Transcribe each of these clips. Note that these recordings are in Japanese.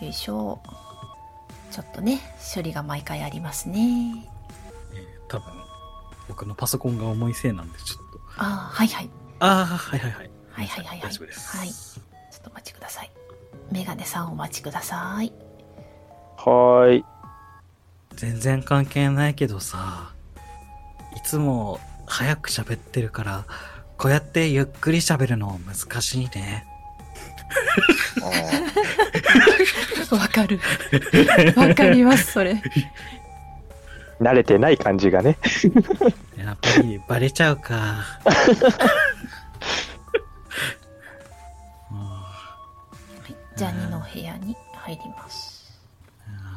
よいしょ。ちょっとね、処理が毎回ありますね。えー多分、僕のパソコンが重いせいなんで、ちょっと。ああ、はいはい。ああ、はいはいはい。はいはいはいはい。大丈夫です。はい。ちょっとお待ちください。メガネさんお待ちください。はーい。全然関係ないけどさ、いつも早く喋ってるから、こうやってゆっくり喋るの難しいね。わかる。わかります、それ。慣れてない感じがね。やっぱりバレちゃうか。じゃあ2の部屋に入ります。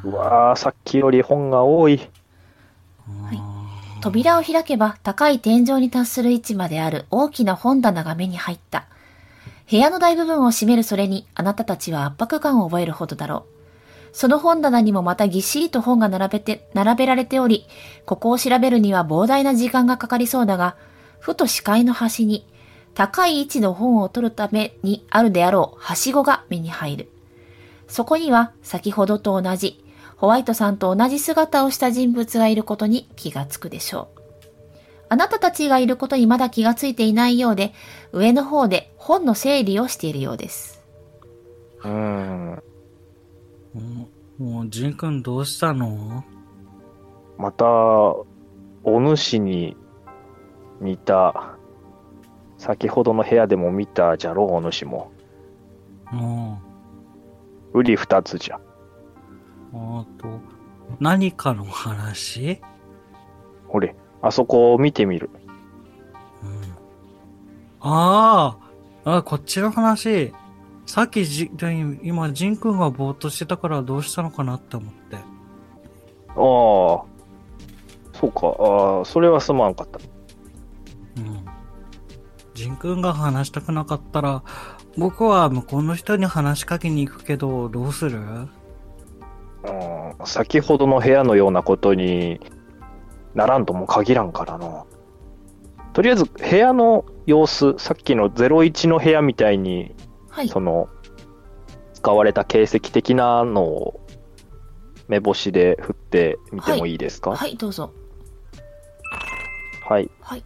うわー、さっきより本が多い。扉を開けば高い天井に達する位置まである大きな本棚が目に入った。部屋の大部分を占めるそれにあなたたちは圧迫感を覚えるほどだろう。その本棚にもまたぎっしりと本が並べて、並べられており、ここを調べるには膨大な時間がかかりそうだが、ふと視界の端に高い位置の本を取るためにあるであろうはしごが目に入る。そこには先ほどと同じ、ホワイトさんと同じ姿をした人物がいることに気がつくでしょう。あなたたちがいることにまだ気がついていないようで、上の方で本の整理をしているようです。うーん。もう、ジンくんどうしたの？また、お主に似た、先ほどの部屋でも見たじゃろう、お主も。もうり二つじゃ。う、あと、何かの話？ほれ、あそこを見てみる。ああ、あ、こっちの話。さっきじ、で今、ジンくんがぼーっとしてたからどうしたのかなって思って。ああ、そうか、ああ、それはすまんかった。うん。ジンくんが話したくなかったら、僕は向こうの人に話しかけに行くけど、どうする？うん、先ほどの部屋のようなことにならんとも限らんからな。とりあえず部屋の様子、さっきの01の部屋みたいに、はい。その、使われた形跡的なのを目星で振ってみてもいいですか？はい、どうぞ。はい。はい。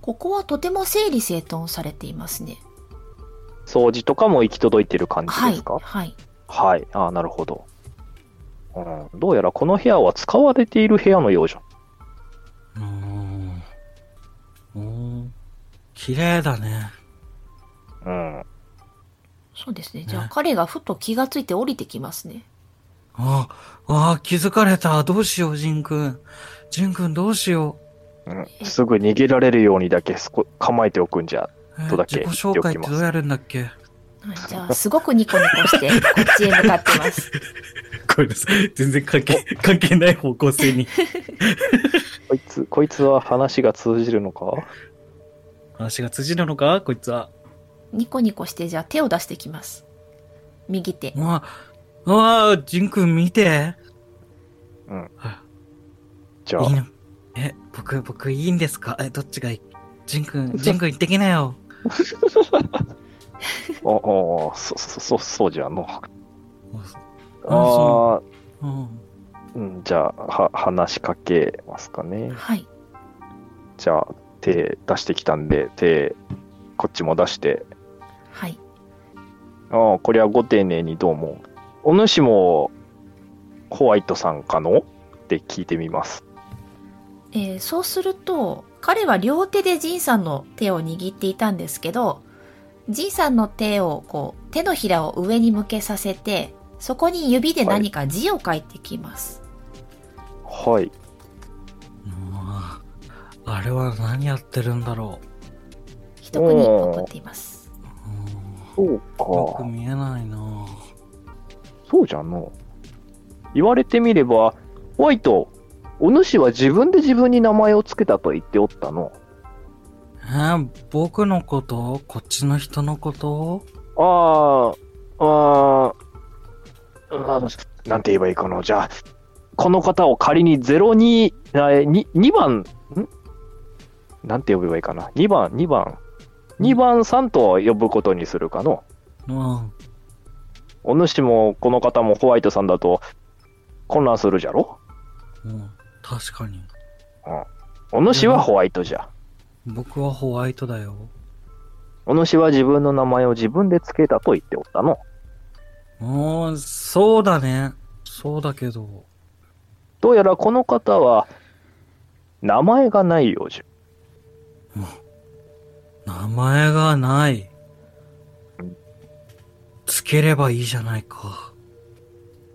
ここはとても整理整頓されていますね。掃除とかも行き届いてる感じはいですか？はい。はい。ああ、なるほど。うん、どうやらこの部屋は使われている部屋のようじゃ。うーん。おー綺麗だね。うん。そうですね。じゃあ彼がふと気がついて降りてきますね。あ、あ、気づかれた。どうしよう、ジンくん。ジンくんどうしようん、すぐ逃げられるようにだけ構えておくんじゃ。とだけ？自己紹介ってどうやるんだっけ？はい、じゃあ、すごくニコニコして、こっちへ向かってます。ごめんなさい。全然関係、関係ない方向性に。こいつ、こいつは話が通じるのか？話が通じるのか？こいつは。ニコニコして、じゃあ手を出してきます。右手。うわ、うわ、ジンくん見て。うんあ。じゃあいい、のえ、僕、僕いいんですか？え、どっちがいい？ジンくん、ジンくん行ってきなよ。おおそ、そ、そ、そうじゃの。あそあ、うん。うん、じゃあ、は、話しかけますかね。はい。じゃあ、手出してきたんで、手、こっちも出して。はい。ああ、これはご丁寧にどうも。お主も、ホワイトさんかの？って聞いてみます。えーそうすると、彼は両手でジンさんの手を握っていたんですけど、ジンさんの手を、こう、手のひらを上に向けさせて、そこに指で何か字を書いてきます。はい。うわあれは何やってるんだろ一句に送っています。う。うんそうよくか。見えないなそうじゃの。言われてみれば、ホワイト、お主は自分で自分に名前を付けたと言っておったの。えー僕のこと？こっちの人のこと？ああ、ああ、なんて言えばいいかな。じゃあ、この方を仮に02、あに2番、ん？なんて呼べばいいかな。2番、2番、2番さんと呼ぶことにするかの？うん。お主もこの方もホワイトさんだと混乱するじゃろ？うん、確かに。お主はホワイトじゃ。僕はホワイトだよ。お主は自分の名前を自分で付けたと言っておったの。もう、そうだね。そうだけど。どうやらこの方は、名前がないようじゃ。名前がない。つければいいじゃないか。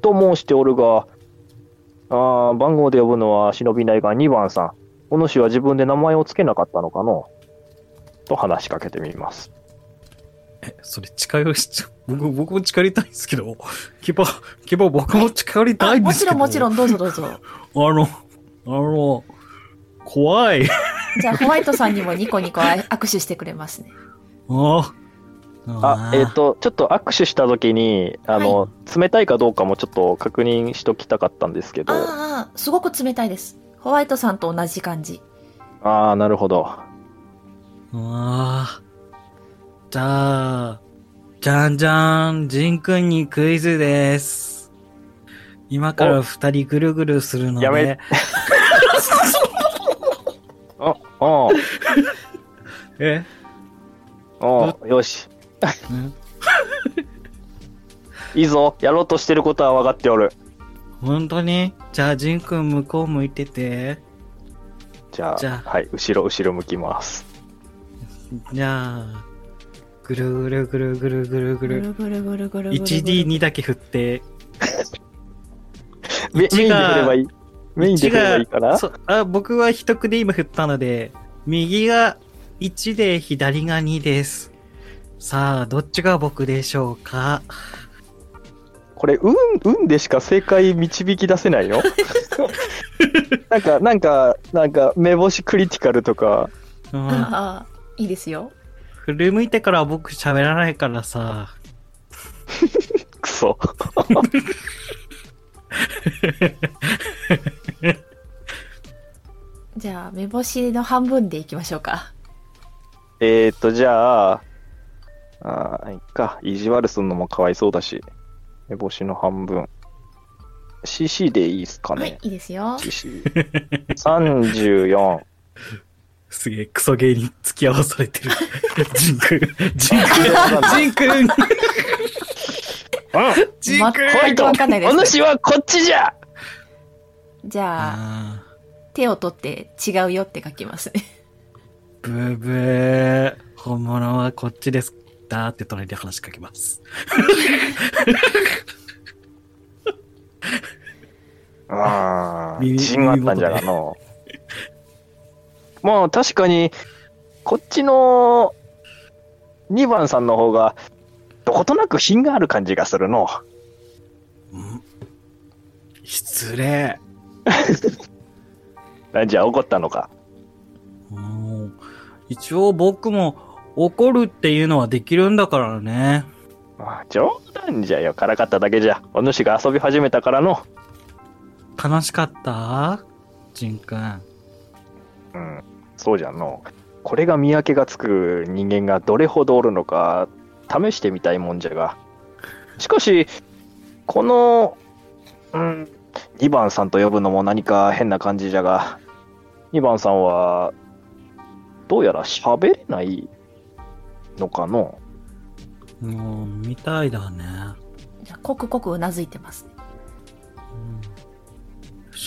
と申しておるが、あー番号で呼ぶのは忍びないが2番さん。お主は自分で名前を付けなかったのかの？と話しかけてみます。え、それ近寄りしちゃ、僕、僕も近寄りたいんですけど。キバ、キバ僕も近寄りたいんですけど。ろんもちろん、どうぞどうぞ。あの、あの、怖い。じゃあ、ホワイトさんにもニコニコ握手してくれますね。ああ、えっ、と、ちょっと握手した時に、あの、冷たいかどうかもちょっと確認しときたかったんですけど。ああ、すごく冷たいです。ホワイトさんと同じ感じ。ああ、なるほど。うわあ。じゃあ、じゃんじゃん、ジンくんにクイズです。今から二人ぐるぐるするので。やめあ、あえ？あ、あよし。ん？いいぞ。やろうとしてることは分かっておる。本当に？じゃあ、ジンくん向こう向いてて。じゃあ、じゃあはい、後ろ、後ろ向きます。じゃあ、ぐるぐるぐるぐるぐるぐる。ぐるぐるぐるぐるぐる。1D2 だけ振って。メメインで振ればいい？メインで振ればいいかな？あ僕は一区で今振ったので、右が1で左が2です。さあ、どっちが僕でしょうか？これ、運、運でしか正解導き出せないの なんか、なんか、なんか、目星クリティカルとか、うん。ああ、いいですよ。振り向いてからは僕喋らないからさ。クソ。じゃあ、目星の半分でいきましょうか。えーっと、じゃあ、あーいっか、意地悪すんのもかわいそうだし、目星の半分。CC でいいっすかはいね、。いいですよ。CC。34。すげえクソ芸に付き合わされてる。ジンくん。ジンくん。ジンくん。うんジンくん。全くわかんないですお主はこっちじゃじゃあ、あ手を取って違うよって書きますね。ーブーブー。本物はこっちです。だーって隣で話しかけます。ああ、耳自信があったんじゃがの。まあ確かに、こっちの2番さんの方が、どことなく品がある感じがするの。うん失礼。じゃ怒ったのか。うん一応僕も怒るっていうのはできるんだからね。あ冗談じゃよ、からかっただけじゃ。お主が遊び始めたからの。悲しかった？ジンくん。うん、そうじゃんの。これが見分けがつく人間がどれほどおるのか、試してみたいもんじゃが。しかし、この、うん、2番さんと呼ぶのも何か変な感じじゃが、2番さんは、どうやら喋れないのかの？もう、みたいだね。じゃあ、コクコクうなずいてますね。うん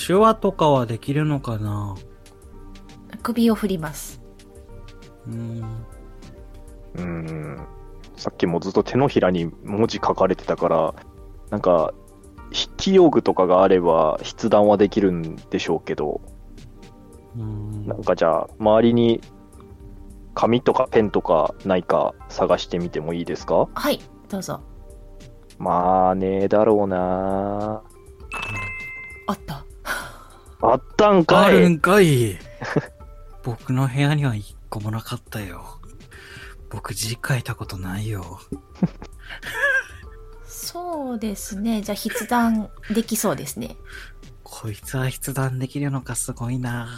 手話とかはできるのかな？首を振ります。うん。うん、さっきもずっと手のひらに文字書かれてたから、なんか、筆記用具とかがあれば筆談はできるんでしょうけど、うんなんかじゃあ、周りに紙とかペンとかないか探してみてもいいですか？はい、どうぞ。まあねえだろうなあった。あったんあかい？るんかい。僕の部屋には一個もなかったよ。僕字書いたことないよ。そうですね。じゃあ、筆談できそうですね。こいつは筆談できるのかすごいな。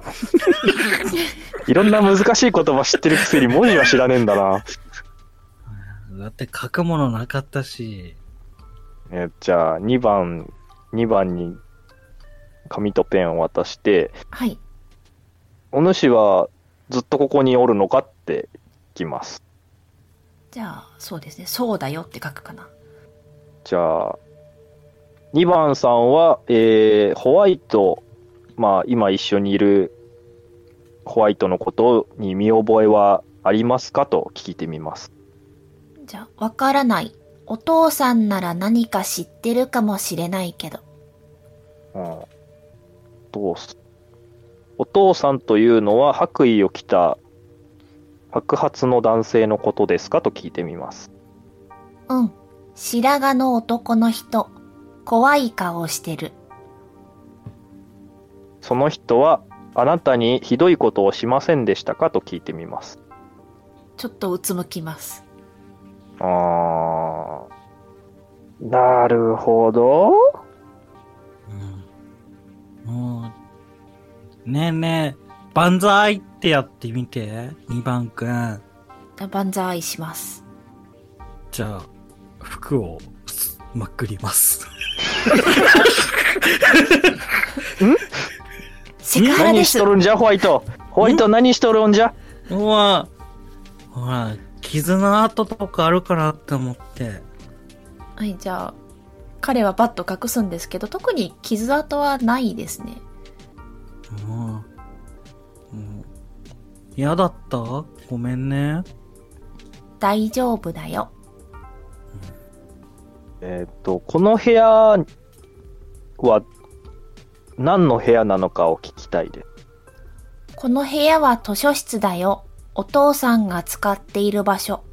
いろんな難しい言葉知ってるくせに文字は知らねえんだな。だって書くものなかったし。えじゃあ、2番、2番に紙とペンを渡して、はい。お主はずっとここにおるのかって聞きます。じゃあ、そうですね。そうだよって書くかな。じゃあ、2番さんは、えーホワイト、まあ、今一緒にいるホワイトのことに見覚えはありますかと聞いてみます。じゃあ、わからない。お父さんなら何か知ってるかもしれないけど。うん、どうすお父さんというのは白衣を着た白髪の男性のことですかと聞いてみます。うん。白髪の男の人。怖い顔してる。その人はあなたにひどいことをしませんでしたか？と聞いてみます。ちょっとうつむきます。あーなるほど。うん。もう、ねえねえ、万歳ってやってみて、2番くん。じゃあ、万歳します。じゃあ、服をまくります。セクハラです何しと。るんじゃ、ホワイト。ホワイト何しとるんじゃ？うわ、ほら、傷の跡とかあるかなって思って。はい、じゃあ、彼はバッと隠すんですけど、特に傷跡はないですね。うん。うん嫌だった？ごめんね。大丈夫だよ。えーっと、この部屋は何の部屋なのかを聞きたいです。この部屋は図書室だよ。お父さんが使っている場所。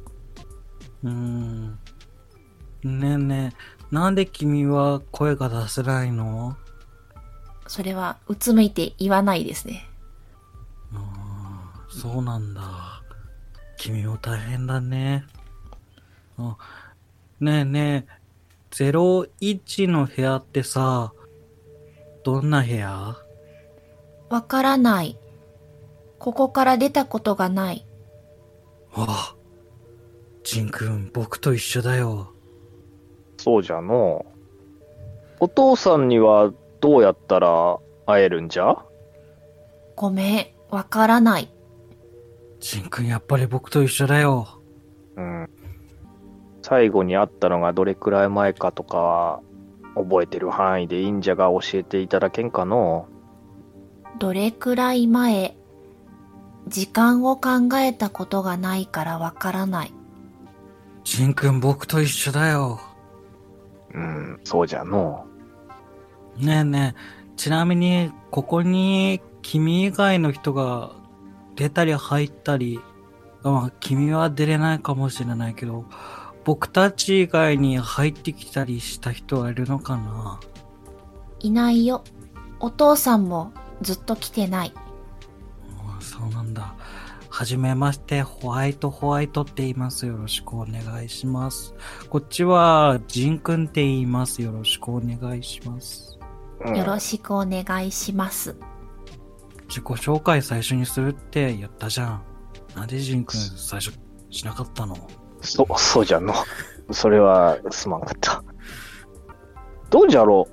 うーん。ねえねえ、なんで君は声が出せないの？それは、うつむいて言わないですね。そうなんだ。君も大変だね。あ、ねえねえ、01の部屋ってさ、どんな部屋？わからない。ここから出たことがない。あ、ジンくん、僕と一緒だよ。そうじゃのう。お父さんにはどうやったら会えるんじゃ？ごめん、わからない。ジンくん、やっぱり僕と一緒だよ。うん。最後に会ったのがどれくらい前かとかは覚えてる範囲でいいんじゃが教えていただけんかの？どれくらい前時間を考えたことがないからわからない。ジンくん、僕と一緒だよ。うん、そうじゃのねえねえ、ちなみに、ここに、君以外の人が出たり入ったり、まあ、君は出れないかもしれないけど、僕たち以外に入ってきたりした人はいるのかな？いないよ。お父さんもずっと来てない。うんそうなんだ。はじめまして、ホワイトホワイトって言います。よろしくお願いします。こっちは、ジンくんって言います。よろしくお願いします。うんよろしくお願いします。自己紹介最初にするって言ったじゃん。なんでジンくん最初しなかったの？そ、そうじゃの。それはすまんかった。どうじゃろ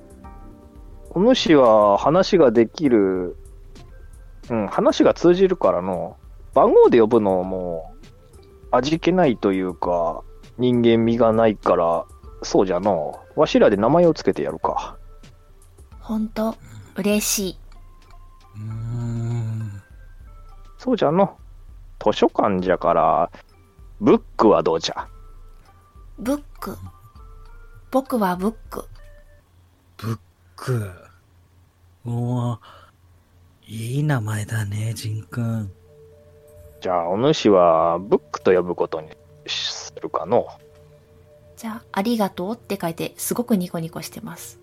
うお主は話ができる、うん、話が通じるからの、番号で呼ぶのも味気ないというか、人間味がないから、そうじゃの。わしらで名前をつけてやるか。ほんと、嬉しい。うーん。そうじゃの。図書館じゃから、ブックはどうじゃ？ブック。僕はブック。ブック。おー、いい名前だね、ジンくん。じゃあ、お主はブックと呼ぶことにするかの？じゃあ、ありがとうって書いて、すごくニコニコしてます。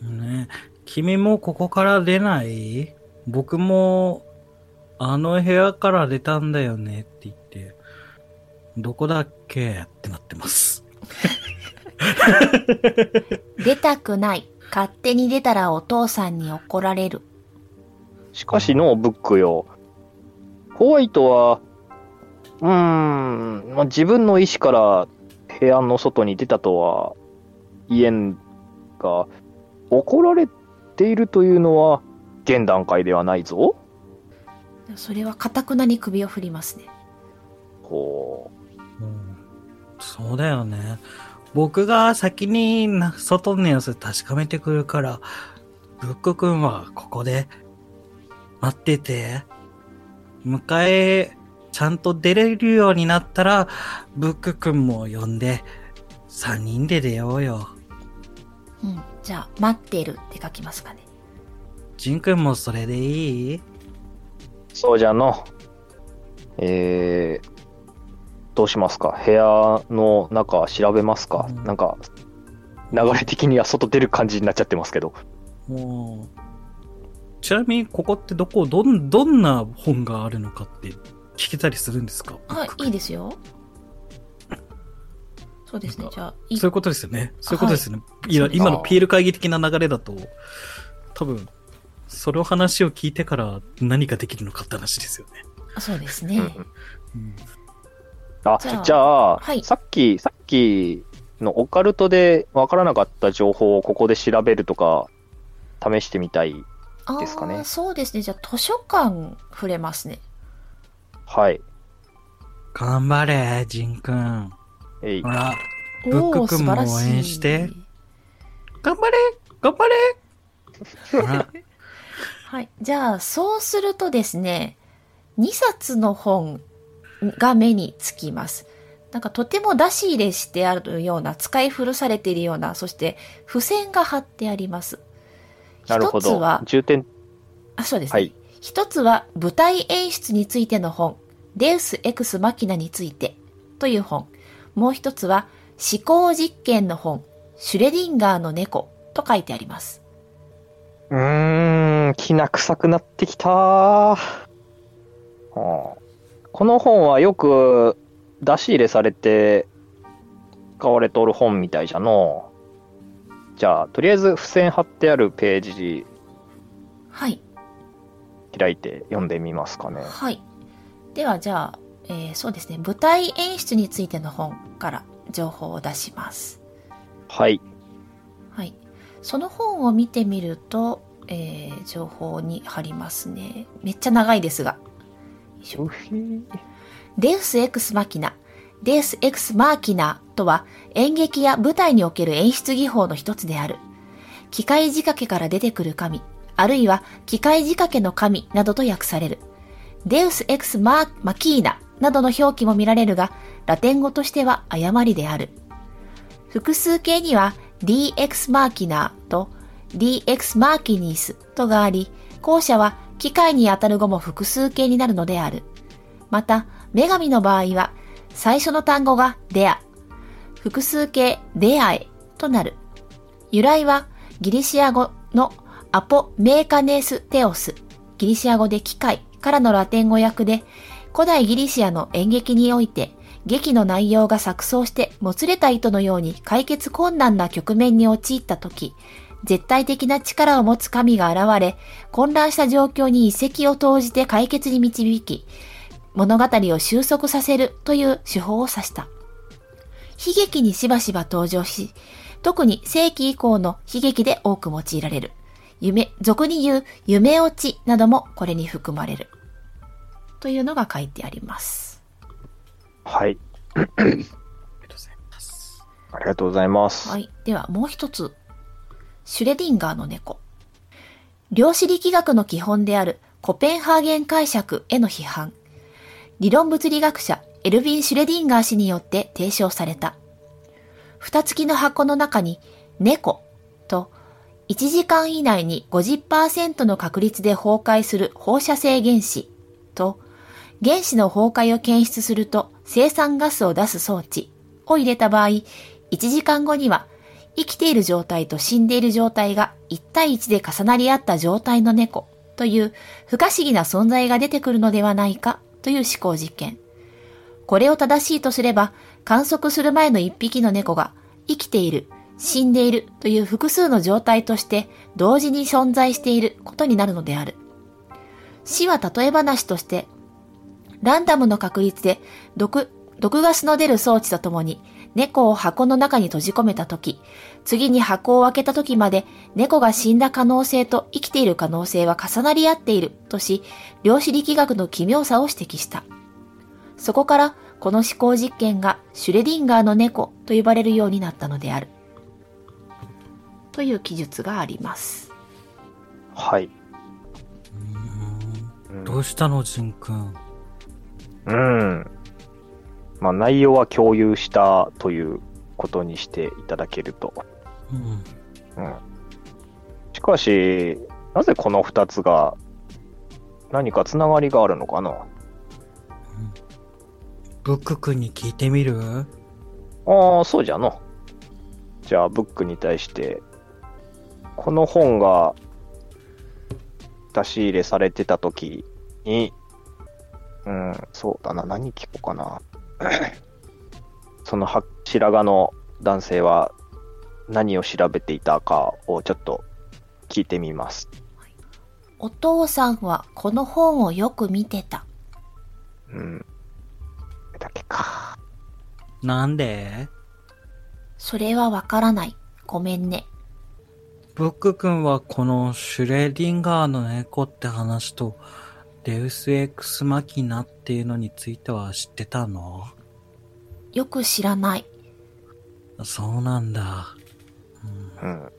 ね君もここから出ない？僕も、あの部屋から出たんだよねって言って、どこだっけってなってます。出たくない。勝手に出たらお父さんに怒られる。しかしの、ブックよ。ホワイトは、うーん、まあ、自分の意思から部屋の外に出たとはイエンが怒られているというのは現段階ではないぞ。それはかたくなに首を振りますね。ほうんそうだよね。僕が先にな外の様子確かめてくるから、ブック君はここで待ってて。迎え、ちゃんと出れるようになったら、ブック君も呼んで、三人で出ようよ。うん。じゃあ、待ってるって書きますかね。ジン君もそれでいい？うそうじゃの。えー、どうしますか？部屋の中調べますか、うん。なんか、流れ的には外出る感じになっちゃってますけど。ちなみにここってどこ、どん、どんな本があるのかって聞けたりするんですか？はい、いいですよ。そうですね。じゃあ、いそういうことですよね。そういうことですよね。い。やそうです。今の PL 会議的な流れだと、多分、それを話を聞いてから何ができるのかって話ですよね。あそうですね。うんあ、じゃあじゃあ、はいさっき、さっきのオカルトで分からなかった情報をここで調べるとか、試してみたい。あですかねーそうですね。じゃあ、図書館触れますね。はい。頑張れ、ジンくん。えいほ。ら、おブックー君も応援して頑張れ頑張れほら、はい。じゃあ、そうするとですね、2冊の本が目につきます。なんかとても出し入れしてあるような、使い古されているような、そして付箋が貼ってあります。なるほど一つは。、重点、あ、そうですね。はい一つは舞台演出についての本、デウス・エクス・マキナについてという本。もう一つは思考実験の本、シュレディンガーの猫と書いてあります。うーん、きな臭くなってきたはあこの本はよく出し入れされて使われとる本みたいじゃのじゃあ、とりあえず付箋貼ってあるページはい。開いて読んでみますかね。はい。では、じゃあ、えーそうですね、舞台演出についての本から情報を出します。はい。はい。その本を見てみると、えー情報に貼りますね。めっちゃ長いですが。デウス・エクス・マキナ。デウス・エクス・マーキナとは演劇や舞台における演出技法の一つである。機械仕掛けから出てくる神、あるいは機械仕掛けの神などと訳される。デウス・エクス・マーマキーナなどの表記も見られるが、ラテン語としては誤りである。複数形には DX マーキナーと DX マーキニースとがあり、後者は機械に当たる語も複数形になるのである。また、女神の場合は、最初の単語がデア、複数形デアエとなる。由来はギリシア語のアポメーカネーステオス、ギリシア語で機械からのラテン語訳で、古代ギリシアの演劇において、劇の内容が錯綜してもつれた糸のように解決困難な局面に陥った時、絶対的な力を持つ神が現れ、混乱した状況に一石を投じて解決に導き、物語を収束させるという手法を指した。悲劇にしばしば登場し、特に世紀以降の悲劇で多く用いられる。夢、俗に言う夢落ちなどもこれに含まれる。というのが書いてあります。はい。ありがとうございます。ありがとうございます。はい。ではもう一つ。シュレディンガーの猫。量子力学の基本であるコペンハーゲン解釈への批判。理論物理学者エルヴィン・シュレディンガー氏によって提唱された。蓋付きの箱の中に猫と1時間以内に50%の確率で崩壊する放射性原子と原子の崩壊を検出すると生産ガスを出す装置を入れた場合、1時間後には生きている状態と死んでいる状態が1対1で重なり合った状態の猫という不可思議な存在が出てくるのではないかという思考実験。これを正しいとすれば、観測する前の1匹の猫が生きている、死んでいるという複数の状態として同時に存在していることになるのである。死は例え話として、ランダムの確率で毒、毒ガスの出る装置とともに猫を箱の中に閉じ込めたとき、次に箱を開けた時まで猫が死んだ可能性と生きている可能性は重なり合っているとし、量子力学の奇妙さを指摘した。そこからこの思考実験がシュレディンガーの猫と呼ばれるようになったのである。という記述があります。はい。うんどうしたの、ジンくん。うん。まあ、内容は共有したということにしていただけると。うん。うん。しかし、なぜこの二つが何かつながりがあるのかな？ブックくんに聞いてみる？ああ、そうじゃの。じゃあ、ブックに対して、この本が出し入れされてた時に、うん、そうだな、何聞こうかな。そのは白髪の男性は何を調べていたかをちょっと聞いてみます。お父さんはこの本をよく見てた。うん。だけか。なんで？それはわからない。ごめんね。ブックくんはこのシュレディンガーの猫って話とデウスエクスマキナっていうのについては知ってたの？よく知らない。そうなんだ。うん。うん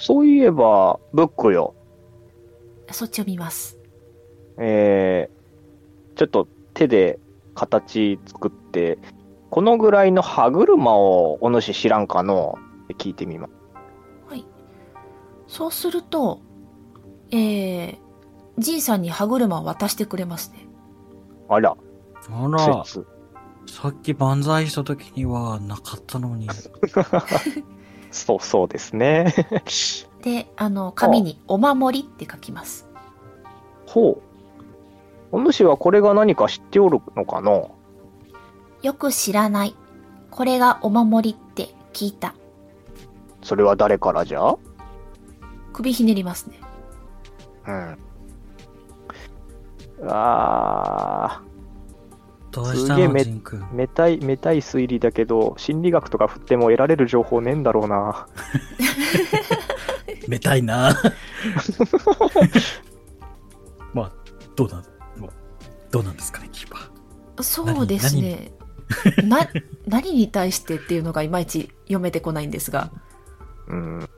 そういえば、ブックよ。そっちを見ます。えー、ちょっと手で形作って、このぐらいの歯車をお主知らんかの？って聞いてみます。はい。そうすると、えー、じいさんに歯車を渡してくれますね。あら、あら、説。さっき万歳した時にはなかったのに。そうそうですね。で、あの、紙にお守りって書きます。ほう。お主はこれが何か知っておるのかの？よく知らない。これがお守りって聞いた。それは誰からじゃ？首ひねりますね。うん。あどうしたの、すげえめジンくんー、。めたい、めたい推理だけど、心理学とか振っても得られる情報ねえんだろうな。めたいな。まあ、どうなん、まあどうなんですかね、キーパー。そうですね。な、何に対してっていうのがいまいち読めてこないんですが。うん。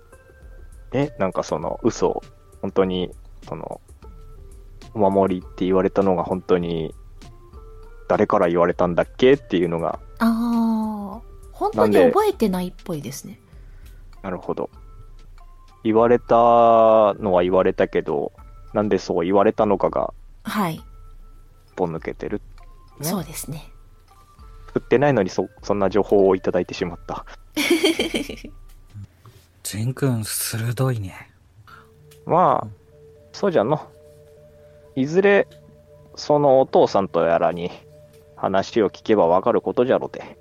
え、なんかその、嘘、本当に、その、お守りって言われたのが本当に、誰から言われたんだっけっていうのが、ああ、本当に覚えてないっぽいですね。なるほど。言われたのは言われたけど、なんでそう言われたのかが、はい。一本抜けてる。ねそうですね。振ってないのにそ、そんな情報をいただいてしまった。ジンくん、鋭いね。まあ、そうじゃの。いずれ、そのお父さんとやらに話を聞けばわかることじゃろて。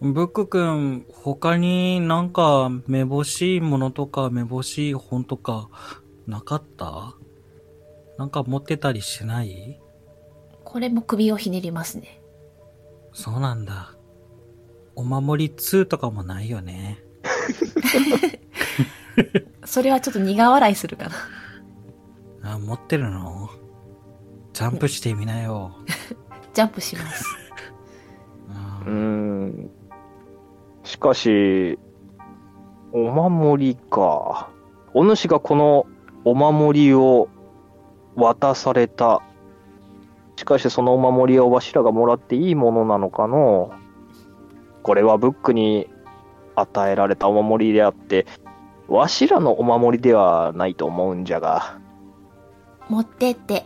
ブックくん、他になんか、めぼしいものとか、めぼしい本とか、なかった？なんか持ってたりしない？これも首をひねりますね。そうなんだ。お守り2とかもないよね。それはちょっと苦笑いするかな。あ、持ってるの？ジャンプしてみなよ。ジャンプします。あうーん。しかし、お守りか。お主がこのお守りを渡された。しかしそのお守りをわしらがもらっていいものなのかのこれはブックに与えられたお守りであって、わしらのお守りではないと思うんじゃが。持ってって、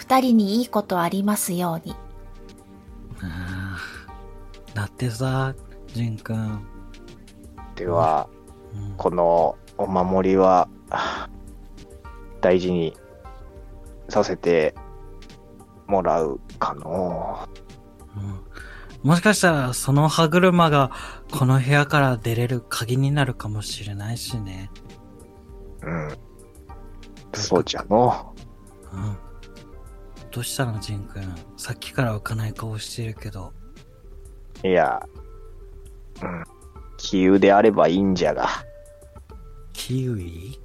二人にいいことありますように。あだってさ、ジンくん。では、うんこのお守りはあ大事にさせてもらうかのうんもしかしたら、その歯車が、この部屋から出れる鍵になるかもしれないしね。うん。そうじゃの。うん。どうしたの、ジンくん。さっきから浮かない顔してるけど。いや、うん。杞憂であればいいんじゃが。キウイ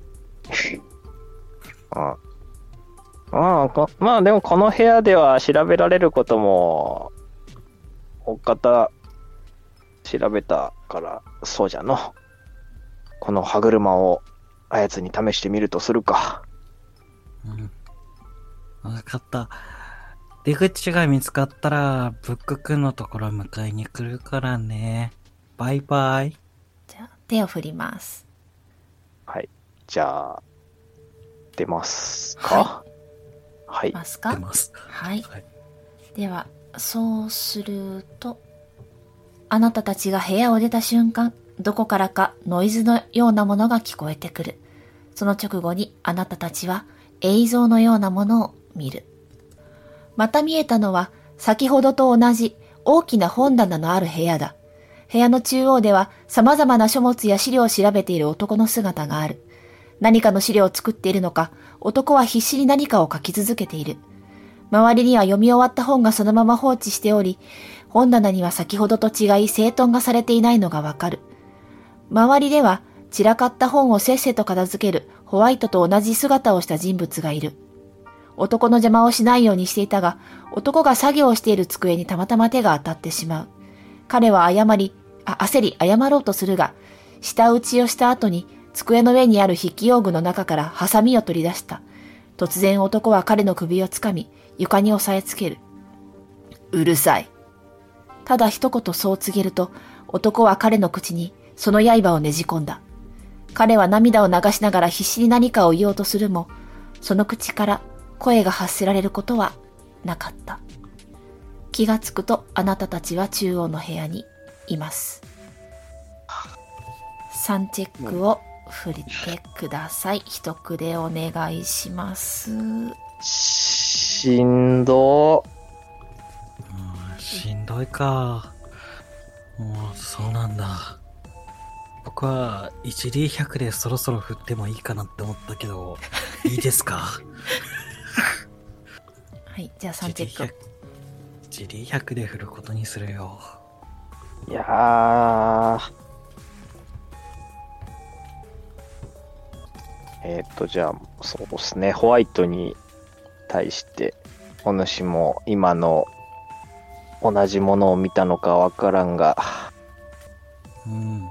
うん。まあ、こまあでもこの部屋では調べられることも、お方、調べたから、そうじゃの。この歯車をあやつに試してみるとするか。うん。わかった。出口が見つかったら、ブックくんのところ迎えに来るからね。バイバイ。じゃあ、手を振ります。はい。じゃあ、出ますか？はい。ますか？出ます。はい。はい。では、そうすると、あなたたちが部屋を出た瞬間、どこからかノイズのようなものが聞こえてくる。その直後にあなたたちは映像のようなものを見る。また見えたのは、先ほどと同じ大きな本棚のある部屋だ。部屋の中央では様々な書物や資料を調べている男の姿がある。何かの資料を作っているのか、男は必死に何かを書き続けている。周りには読み終わった本がそのまま放置しており、本棚には先ほどと違い整頓がされていないのがわかる。周りでは散らかった本をせっせと片付けるホワイトと同じ姿をした人物がいる。男の邪魔をしないようにしていたが、男が作業をしている机にたまたま手が当たってしまう。彼は謝り、あ、焦り謝ろうとするが、舌打ちをした後に机の上にある筆記用具の中からハサミを取り出した。突然男は彼の首をつかみ、床に押さえつける。うるさい。ただ一言そう告げると、男は彼の口にその刃をねじ込んだ。彼は涙を流しながら必死に何かを言おうとするも、その口から声が発せられることはなかった。気がつくとあなたたちは中央の部屋にいます。3チェックを振りてください。一句でお願いします。しんどうんしんどいか。もう、そうなんだ。僕は 1D100 でそろそろ振ってもいいかなって思ったけど、いいですか？はい、じゃあ3チェック。1D100 で振ることにするよ。いやー。えーっと、じゃあ、そうですね、ホワイトに対して、お主も今の同じものを見たのかわからんが、うん。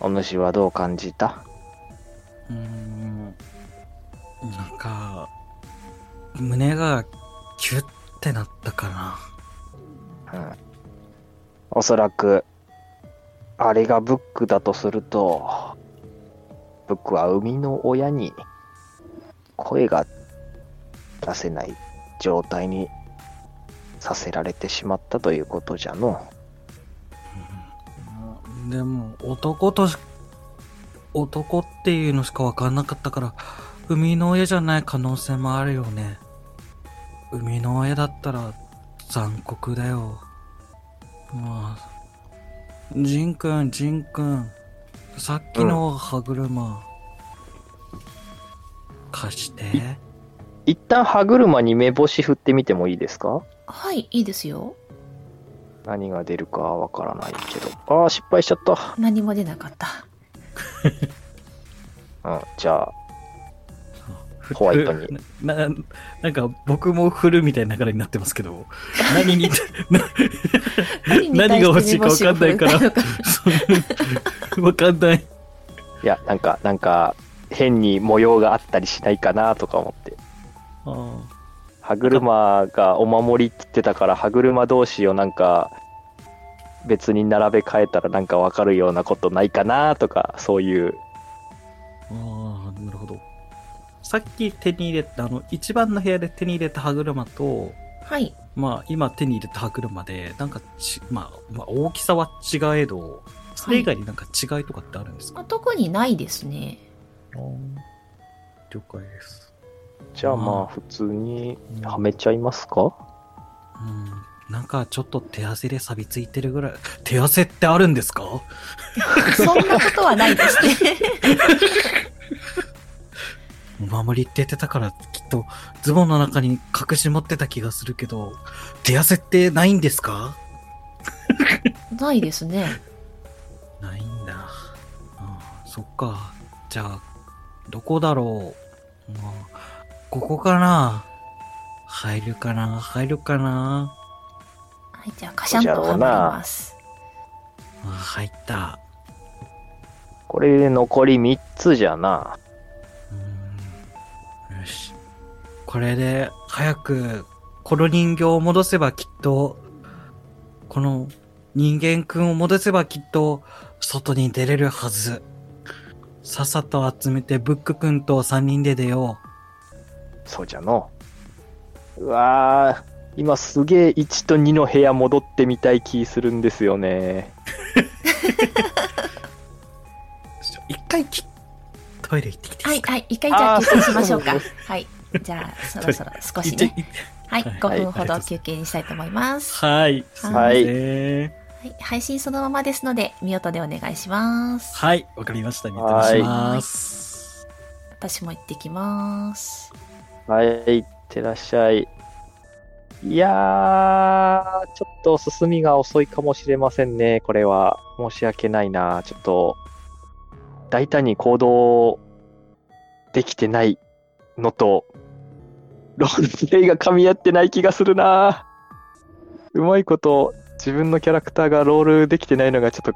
お主はどう感じた？うーん。なんか、胸がキュッてなったかな。うん。おそらく、あれがブックだとすると、ブックは生みの親に声が出せない状態にさせられてしまったということじゃの。でも、男とし、男っていうのしかわかんなかったから、生みの親じゃない可能性もあるよね。生みの親だったら残酷だよ。まあ、ジンくん、ジンくん、さっきの歯車、貸して。一旦歯車に目星振ってみてもいいですか？はい、いいですよ。何が出るかわからないけど。ああ、失敗しちゃった。何も出なかった。うん、じゃあ、ホワイトに。な、ななんか僕も振るみたいな流れになってますけど、何に、何に対何が欲しいか分かんないから目星を振りたいのか わかんない。いや、なんか、なんか、変に模様があったりしないかなとか思って。あ歯車がお守りって言ってたから歯車同士をなんか別に並べ替えたらなんかわかるようなことないかなとかそういうあー、なるほど。さっき手に入れた、あの、一番の部屋で手に入れた歯車と、はい。まあ、今手に入れた歯車で、なんかち、まあ、まあ、大きさは違えど、それ以外になんか違いとかってあるんですか、あ特にないですね。了解です。じゃあまあ普通にはめちゃいますか？うん。なんかちょっと手汗で錆びついてるぐらい。手汗ってあるんですか？そんなことはないですね。お守りって言ってたから、きっとズボンの中に隠し持ってた気がするけど、手汗ってないんですか？ないですね。ないんだ。ああそっか。じゃあ、どこだろう？まあ、ここかな？入るかな？入るかな？はい、じゃあ、カシャンとはまります。あ入った。これで残り3つじゃな。これで、早く、この人形を戻せばきっと、この人間くんを戻せばきっと、外に出れるはず。さっさと集めて、ブックくんと3人で出よそうじゃの。うわー、今すげえ1と2の部屋戻ってみたい気するんですよね。一回き、トイレ行ってきていはいはい、一回じゃあ休憩しましょうか。はい。じゃあ、そろそろ少しね。はい、はい5分ほど休憩にしたいと思います。はい。はい配信そのままですので、ミオトでお願いします。はい。わかりました。見てします。私も行ってきます。はい、いってらっしゃい。いやー、ちょっと進みが遅いかもしれませんね、これは。申し訳ないな。ちょっと、大胆に行動できてないのと、ロールプレイが噛み合ってない気がするな。うまいこと、自分のキャラクターがロールできてないのがちょっと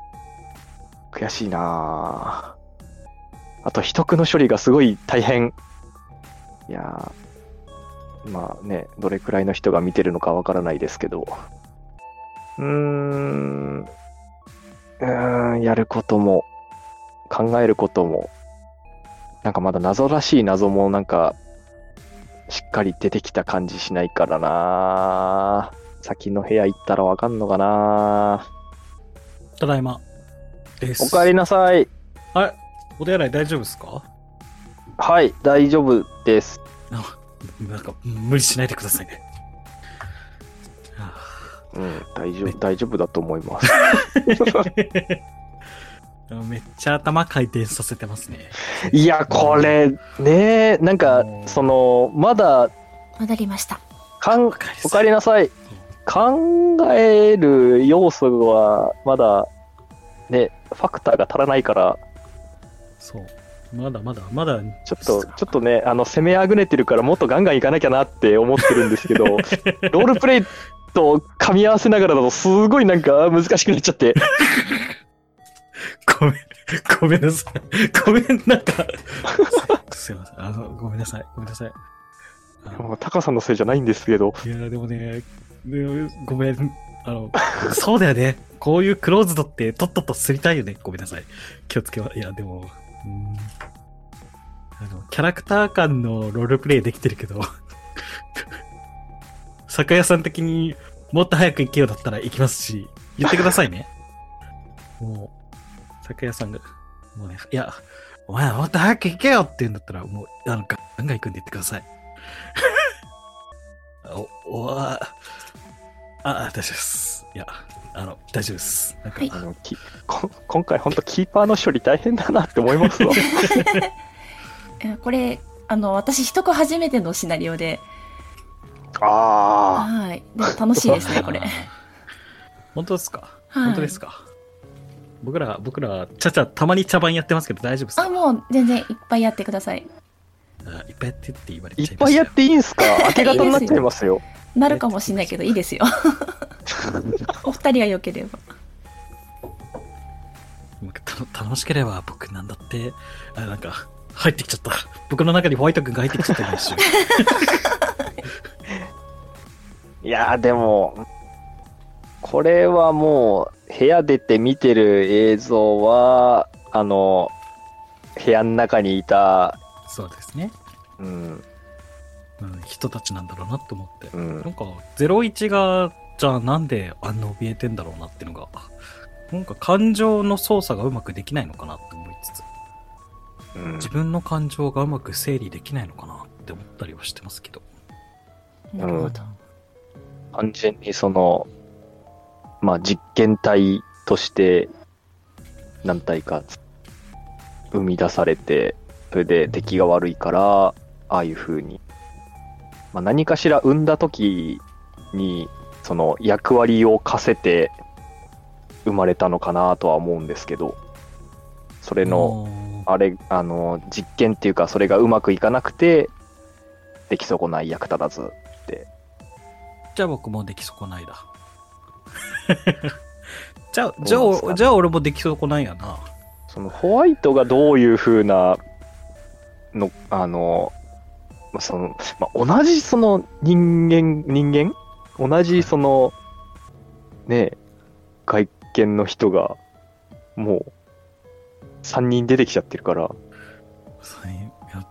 悔しいな。あと、秘匿の処理がすごい大変。いや、まあね、どれくらいの人が見てるのかわからないですけど、うーん、うーん、やることも、考えることも、なんかまだ謎らしい謎もなんか、しっかり出てきた感じしないからな先の部屋行ったらわかんのかなただいま。です。おかえりなさい。あれお手洗い大丈夫ですか？はい、大丈夫です。あなんか、無理しないでくださいね。はうん、大丈夫、大丈夫だと思います。あめっちゃ頭回転させてますね。いや、これ、ねなんか、その、まだ、戻りました。かん、おかえりなさいおかえりなさい。考える要素は、まだ、ね、ファクターが足らないから、そう。まだまだ、まだ、ちょっと、ちょっとね、あの、攻めあぐねてるから、もっとガンガンいかなきゃなって思ってるんですけど、ロールプレイと噛み合わせながらだと、すごいなんか難しくなっちゃって。ごめん、ごめんなさい。ごめん、なんか、すいません。あの、ごめんなさい。ごめんなさい。タカさんのせいじゃないんですけど、いや、でもね、ごめん。あの、そうだよね。こういうクローズドってとっととすりたいよね。ごめんなさい。気をつけは、いや、でも、うん。あの、キャラクター間のロールプレイできてるけど、酒屋さん的にもっと早く行けよだったら行きますし、言ってくださいね。もう、酒屋さんが、もうね、いや、お前もっと早く行けよって言うんだったら、もう、あの、ガンガン行くんで言ってください。お、お、あ、あ、大丈夫です。いや、あの、大丈夫です。なんか、はいあの、きこ今回本当キーパーの処理大変だなって思いますわ。えこれ、あの、私、一子初めてのシナリオで、あはい。でも楽しいですね、これ。本当ですか、はい本当ですか？僕ら、僕ら、ちゃちゃ、たまに茶番やってますけど大丈夫ですか？あ、もう、全然いっぱいやってください。あいっぱいやってって言われちゃいましたよっぱいやっていいんすか？明け方になっちゃいますよ。なるかもしれないけど、いいですよ。お二人が良ければ。楽しければ僕なんだって、あ、なんか、入ってきちゃった。僕の中にホワイト君が入ってきちゃった今一瞬。いやーでも、これはもう、部屋出て見てる映像は、あの、部屋の中にいた、そうですね。うん、うん、人たちなんだろうなって思って。うんなんか、01が、じゃあなんであんな怯えてんだろうなっていうのが、なんか感情の操作がうまくできないのかなって思いつつ、うん自分の感情がうまく整理できないのかなって思ったりはしてますけど。なるほど。完全にその、まあ実験体として何体か生み出されて、それで出来が悪いから、ああいう風に、まあ、何かしら生んだ時に、その役割を課せて生まれたのかなとは思うんですけど、それの、のあれ、あの、実験っていうか、それがうまくいかなくて、出来損ない役立たず。じゃあ僕もでき損ないだ。じゃあ、じゃあ、じゃあ俺もでき損ないやな。そのホワイトがどういう風なの、あの、まあその、まあ、同じその人間、人間？同じその、ねえ、外見の人が、もう、3人出てきちゃってるから、三いや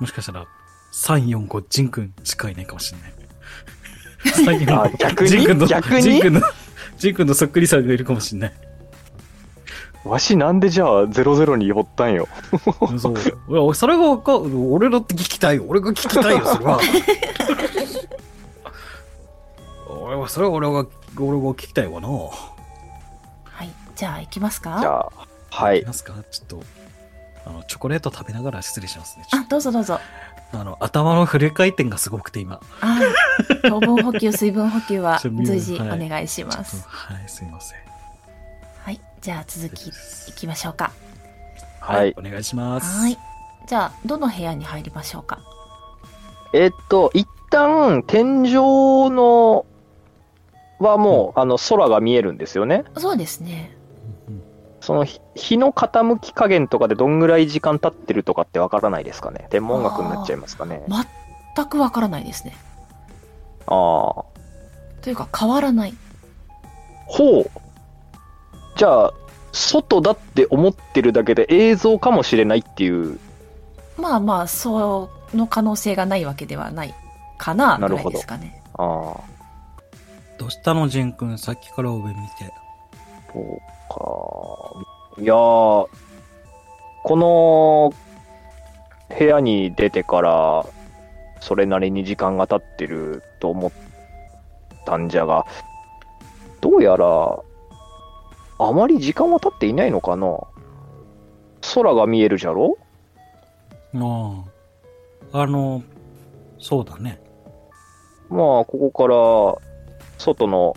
もしかしたら、3、4、5、ジン君しかいないかもしれない。3、4、あ逆に？ジン君の、逆に？ジン君の、ジン君のそっくりさんがいるかもしれない。わしなんでじゃあ00に寄ったんよ。そう。いや、それがわか、俺だって聞きたいよ。俺が聞きたいよ、それは。俺は、それは俺が、俺が聞きたいわな。はい。じゃあ、行きますか？じゃあ、はいいき。ますか？ちょっと、あの、チョコレート食べながら失礼しますね。あ、どうぞどうぞ。あの、頭のフル回転がすごくて今。あ糖分補給、水分補給は 随時おはい願いします。とはい、すいません。はい。じゃあ、続き、行きましょうか。はいお願いします。はい。じゃあ、どの部屋に入りましょうか？えっと、一旦、天井の、はもう、あの、空が見えるんですよね。そうですね。うんその日日の傾き加減とかでどんぐらい時間経ってるとかってわからないですかね？天文学になっちゃいますかね？全くわからないですね。ああ。というか、変わらない。ほう。じゃあ、外だって思ってるだけで映像かもしれないっていう。まあまあ、その可能性がないわけではないかな、ぐらいなるほどですかね。ああ。どうしたの、ジン君？さっきから上見て。そうか。いやー、この部屋に出てから、それなりに時間が経ってると思ったんじゃが、どうやら、あまり時間は経っていないのかな空が見えるじゃろ？ああ。あの、そうだね。まあ、ここから外の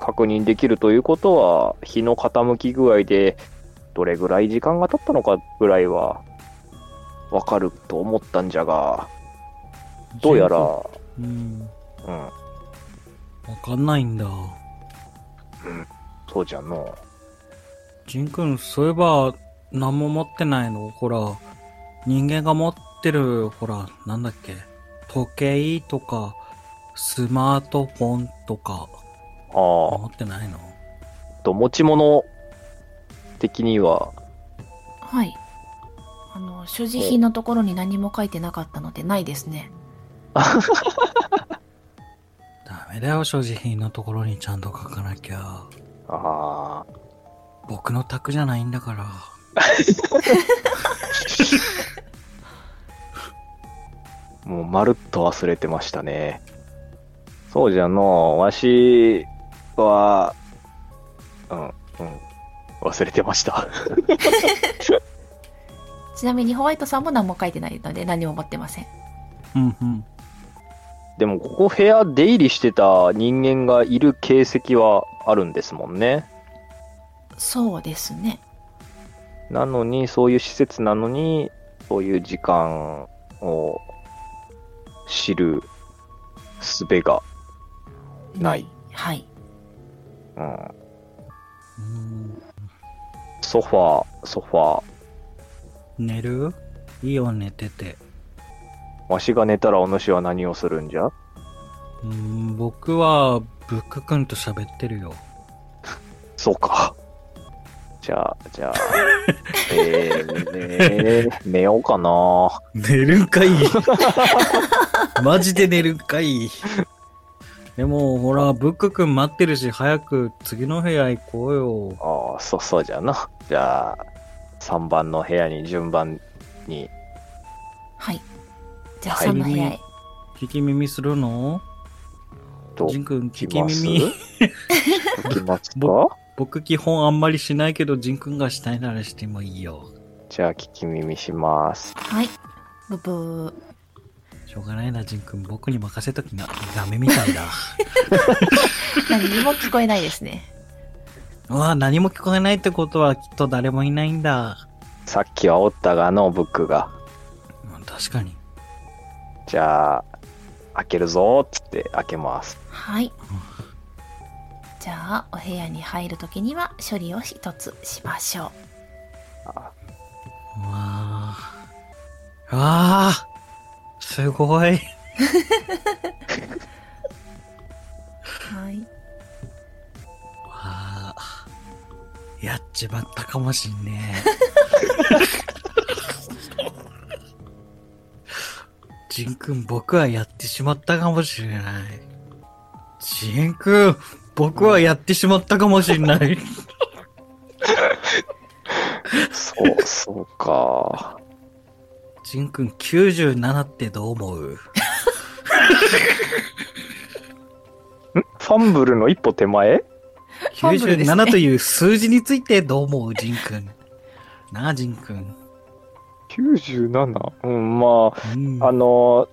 確認できるということは、日の傾き具合でどれぐらい時間が経ったのかぐらいはわかると思ったんじゃが、どうやら、うん。うん、わかんないんだ。そうじゃの。ジン君、そういえば、何も持ってないの？ほら、人間が持ってる、ほら、なんだっけ、時計とか、スマートフォンとか、あ持ってないの？あ、と持ち物的には、はい。あの、所持品のところに何も書いてなかったので、ないですね。ダメだよ、所持品のところにちゃんと書かなきゃ。ああ、僕の宅じゃないんだから。もうまるっと忘れてましたね。そうじゃの、わしは、うん、うん、忘れてました。ちなみにホワイトさんも何も書いてないので何も持ってません。うんうん。でも、ここ部屋出入りしてた人間がいる形跡はあるんですもんね。そうですね。なのに、そういう施設なのに、そういう時間を知る術が、ない。はい。うん、うんソファー、ソファー。寝る？いいよ、寝てて。わしが寝たらお主は何をするんじゃ？うん、僕は、ブック君と喋ってるよ。そうか。じゃあ、じゃあ、えー、ね寝ようかな。寝るんかい マジで寝るんかいでも、ほら、ブック君待ってるし、早く次の部屋行こうよ。ああ、そうそうじゃな。じゃあ、3番の部屋に順番に。はい。じゃあはい3の部屋へ。聞き耳するの？と、ジン君、聞きますき耳。いきますぼか僕基本あんまりしないけど、ジン君がしたいならしてもいいよ。じゃあ、聞き耳します。はい。ブブー。しょうがないな、ジン君。僕に任せときな。ダメみたいだ。何にも聞こえないですね。うわ、何も聞こえないってことはきっと誰もいないんだ。さっきはおったがの、ブックが。うん確かに。じゃあ、開けるぞーっつって開けます。はい。じゃあ、お部屋に入るときには処理を一つしましょう。うわあ。うわあ。すごい。はい。わあ。やっちまったかもしんねえ。ジンくん、僕はやってしまったかもしれない。ジンくん、僕はやってしまったかもしれない。そう、そうか。ジンくん、97ってどう思う？ファンブルの一歩手前？ファンブルですね ?97 という数字についてどう思う？ジンくん。なあ、ジンくん。?97? うん、まうんあ、あの、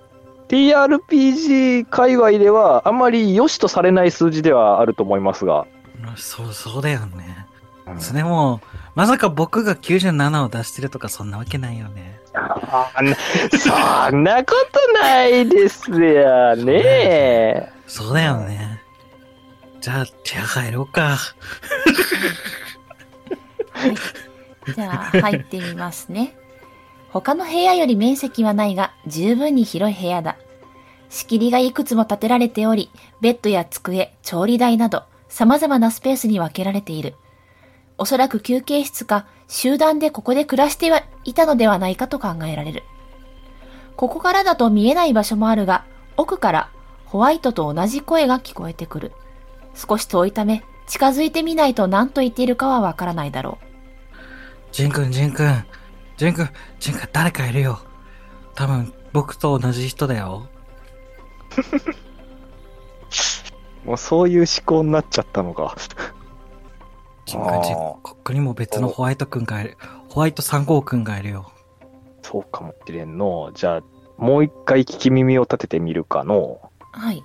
TRPG 界隈ではあまり良しとされない数字ではあると思いますが。そう、そうだよね。うんそれも、まさか僕が97を出してるとかそんなわけないよね。そんなことないですよね。そうだよね。じゃあ、手入ろうか。じゃあ、入ってみますね。他の部屋より面積はないが、十分に広い部屋だ。仕切りがいくつも建てられており、ベッドや机、調理台など、様々なスペースに分けられている。おそらく休憩室か、集団でここで暮らしてはいたのではないかと考えられる。ここからだと見えない場所もあるが、奥からホワイトと同じ声が聞こえてくる。少し遠いため、近づいてみないと何と言っているかはわからないだろう。ジンくん、ジンくん。ジンくん、ジンくん、誰かいるよ。多分、僕と同じ人だよ。もうそういう思考になっちゃったのか。ジンくん、くん。ここにも別のホワイトくんがいる。ホワイト3号くんがいるよ。そうかもしれんの。じゃあ、もう一回聞き耳を立ててみるかの。はい。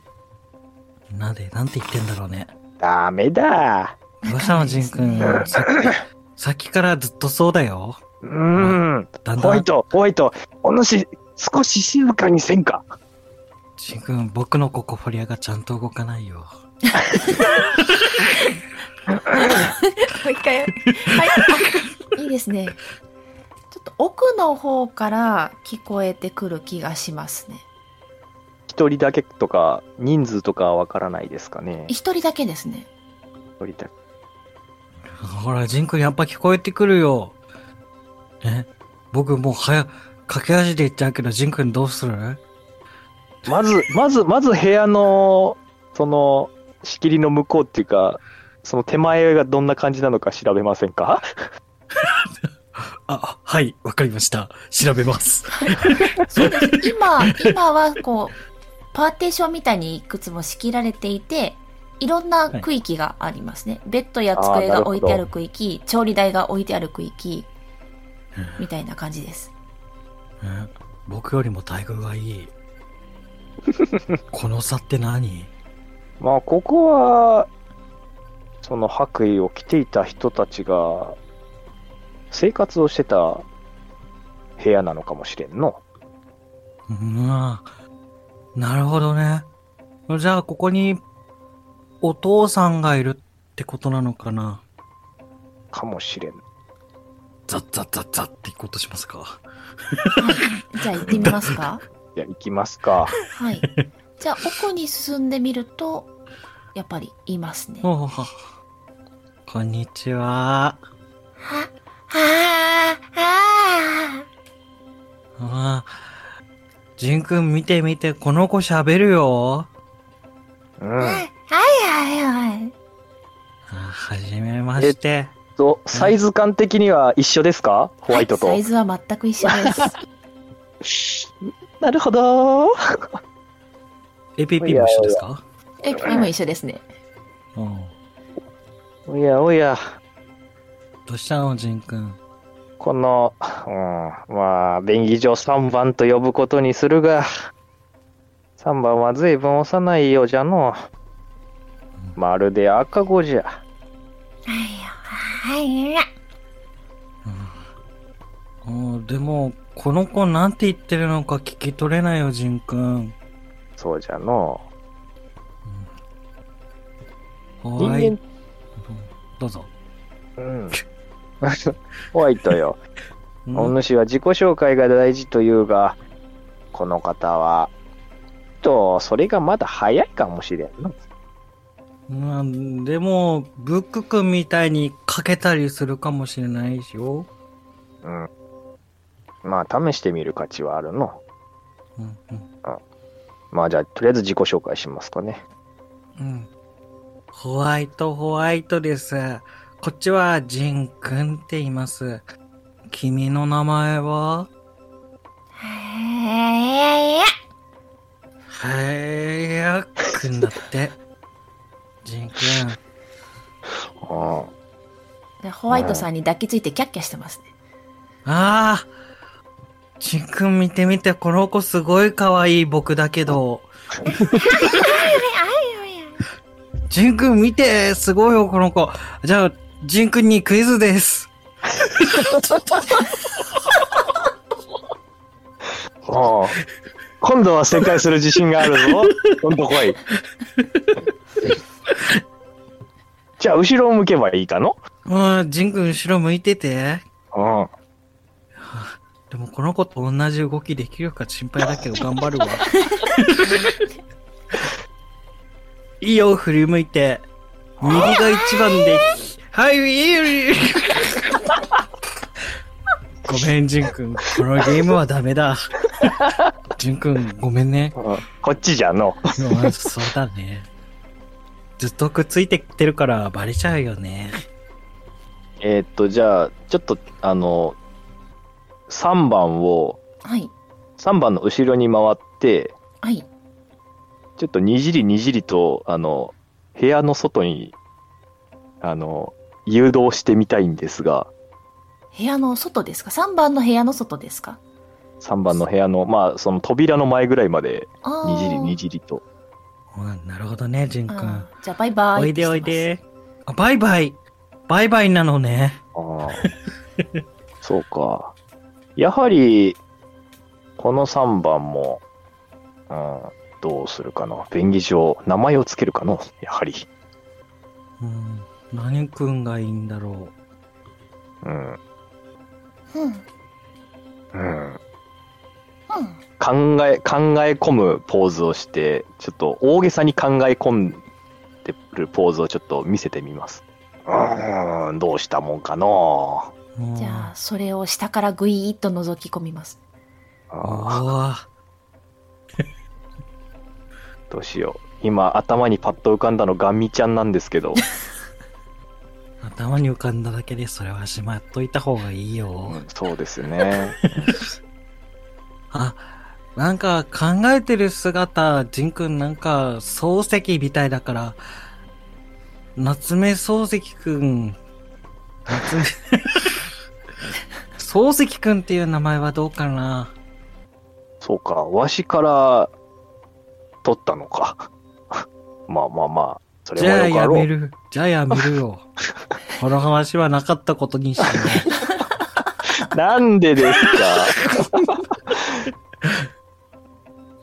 なんで、なんて言ってんだろうね。ダメだ。どうしたの、ジンくん。さっき、さっきからずっとそうだよ。うーん。だんだん、ホワイト、ホワイト、お主、少し静かにせんか？ジンくん、僕のココフォリアがちゃんと動かないよ。もう一回。はい。あ いいですね。ちょっと奥の方から聞こえてくる気がしますね。一人だけとか、人数とかはわからないですかね。一人だけですね。一人だけ。ほら、ジンくんやっぱ聞こえてくるよ。え？僕もう早、駆け足で行っちゃうけど、ジンくんどうする？まず、まず、まず部屋の、その、仕切りの向こうっていうか、その手前がどんな感じなのか調べませんか？あ、はい、わかりました。調べます。そうです。今、今はこう、パーテーションみたいにいくつも仕切られていて、いろんな区域がありますね。ベッドや机が置いてある区域、調理台が置いてある区域、みたいな感じです。え僕よりも待遇がいい。この差って何？まあ、ここは、その白衣を着ていた人たちが、生活をしてた部屋なのかもしれんの。うん、なるほどね。じゃあ、ここに、お父さんがいるってことなのかな？かもしれん。ザッザッザッザッって行こうとしますか。じゃあ行ってみますか？じゃあ、行きますか。はい。じゃあ奥に進んでみると、やっぱりいますね。こんにちは。は、はあ、はああ。ジンくん見て見て、この子喋るよ。うん。はいはいはい。あはじめまして。と、サイズ感的には一緒ですか？ホワイトと。はいサイズは全く一緒です。なるほど。APP も一緒ですか？え、今一緒ですね。うん。おやおや、どうしたの、ジンくん。この、うん、まあ、便宜上3番と呼ぶことにするが、3番は随分幼いようじゃの。まるで赤子じゃ。はいはい。あーでも、この子なんて言ってるのか聞き取れないよ、ジンくん。そうじゃの。人はい。間、どうぞ。うん。ホワイトよ。うんお主は自己紹介が大事というが、この方は、と、それがまだ早いかもしれんの。うん、でも、ブック君みたいに書けたりするかもしれないしよ。うん。まあ、試してみる価値はあるの。うん、うん。まあ、じゃあ、とりあえず自己紹介しますかね。うん。ホワイト、ホワイトです。こっちはジン君って言います。君の名前は？はい。はやくんだって。ジン君。あでホワイトさんに抱きついてキャッキャしてますね。ああジン君見てみて、この子すごい可愛い僕だけど。ジン君見て、すごいよ、この子。じゃあ、ジン君にクイズです。今度は正解する自信があるぞ。ほんと来い。じゃあ、後ろを向けばいいかの？うん、ジン君後ろ向いてて。うん。でもこの子と同じ動きできるか心配だけど頑張るわ。いいよ、振り向いて。右が一番で。はい、いい ごめん、ジン君。このゲームはダメだ。ジン君、ごめんね。うんこっちじゃの。うんそうだね。ずっとくっついてきてるからバレちゃうよね。えーっと、じゃあ、ちょっと、あの、3番を、はい。3番の後ろに回って、はい。ちょっとにじりにじりと、あの、部屋の外に、あの、誘導してみたいんですが、部屋の外ですか ?3 番の部屋の外ですか？3番の部屋の、まあ、その扉の前ぐらいまで、にじりにじりと。うん、なるほどね、ジン君。あーじゃあバイバイ。おいでおい。で。あ、バイバイ。バイバイなのね。ああ。そうか。やはり、この3番も、うん、どうするかな。便宜上、名前をつけるかの？やはり。うん。何くんがいいんだろうん。うん。うん。うん。考え、考え込むポーズをして、ちょっと大げさに考え込んでるポーズをちょっと見せてみます。うーん、どうしたもんかの？じゃあ、それを下からグイーッと覗き込みます。あおーーどうしよう。今、頭にパッと浮かんだのガンミちゃんなんですけど、頭に浮かんだだけでそれはしまっといた方がいいよ。そうですね。あ、なんか考えてる姿、ジンくんなんか漱石みたいだから、夏目漱石くん、夏目、漱石くんっていう名前はどうかなそうか、わしから取ったのか。まあまあまあ、それじゃあはよかろう。やめる。じゃあやめるよ。この話はなかったことにしよ なんでですか？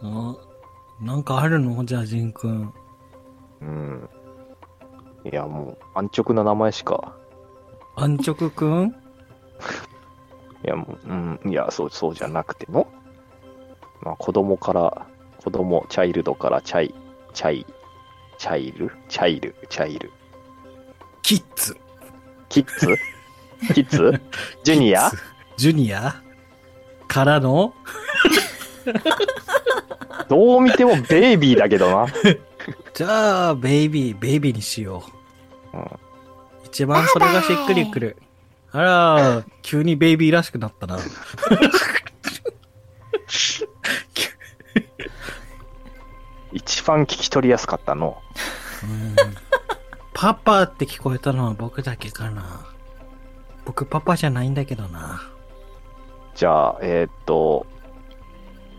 う。あなんかあるの？じゃあジンくん。うん。いや、もう、安直な名前しか。安直くんいや、もう、うん、いや、そう、そうじゃなくての。まあ、子供から、子供、チャイルドからチャイ、チャイ、チャイル？チャイル、チャイル。キッズ。キッズ？キッズ？ジュニア？ジュニア？からの？どう見てもベイビーだけどな。じゃあ、ベイビー、ベイビーにしよう。うん一番それがしっくりくる。あら、急にベイビーらしくなったな。番聞き取りやすかったの。うんパパって聞こえたのは僕だけかな。僕パパじゃないんだけどな。じゃあ、えーっと、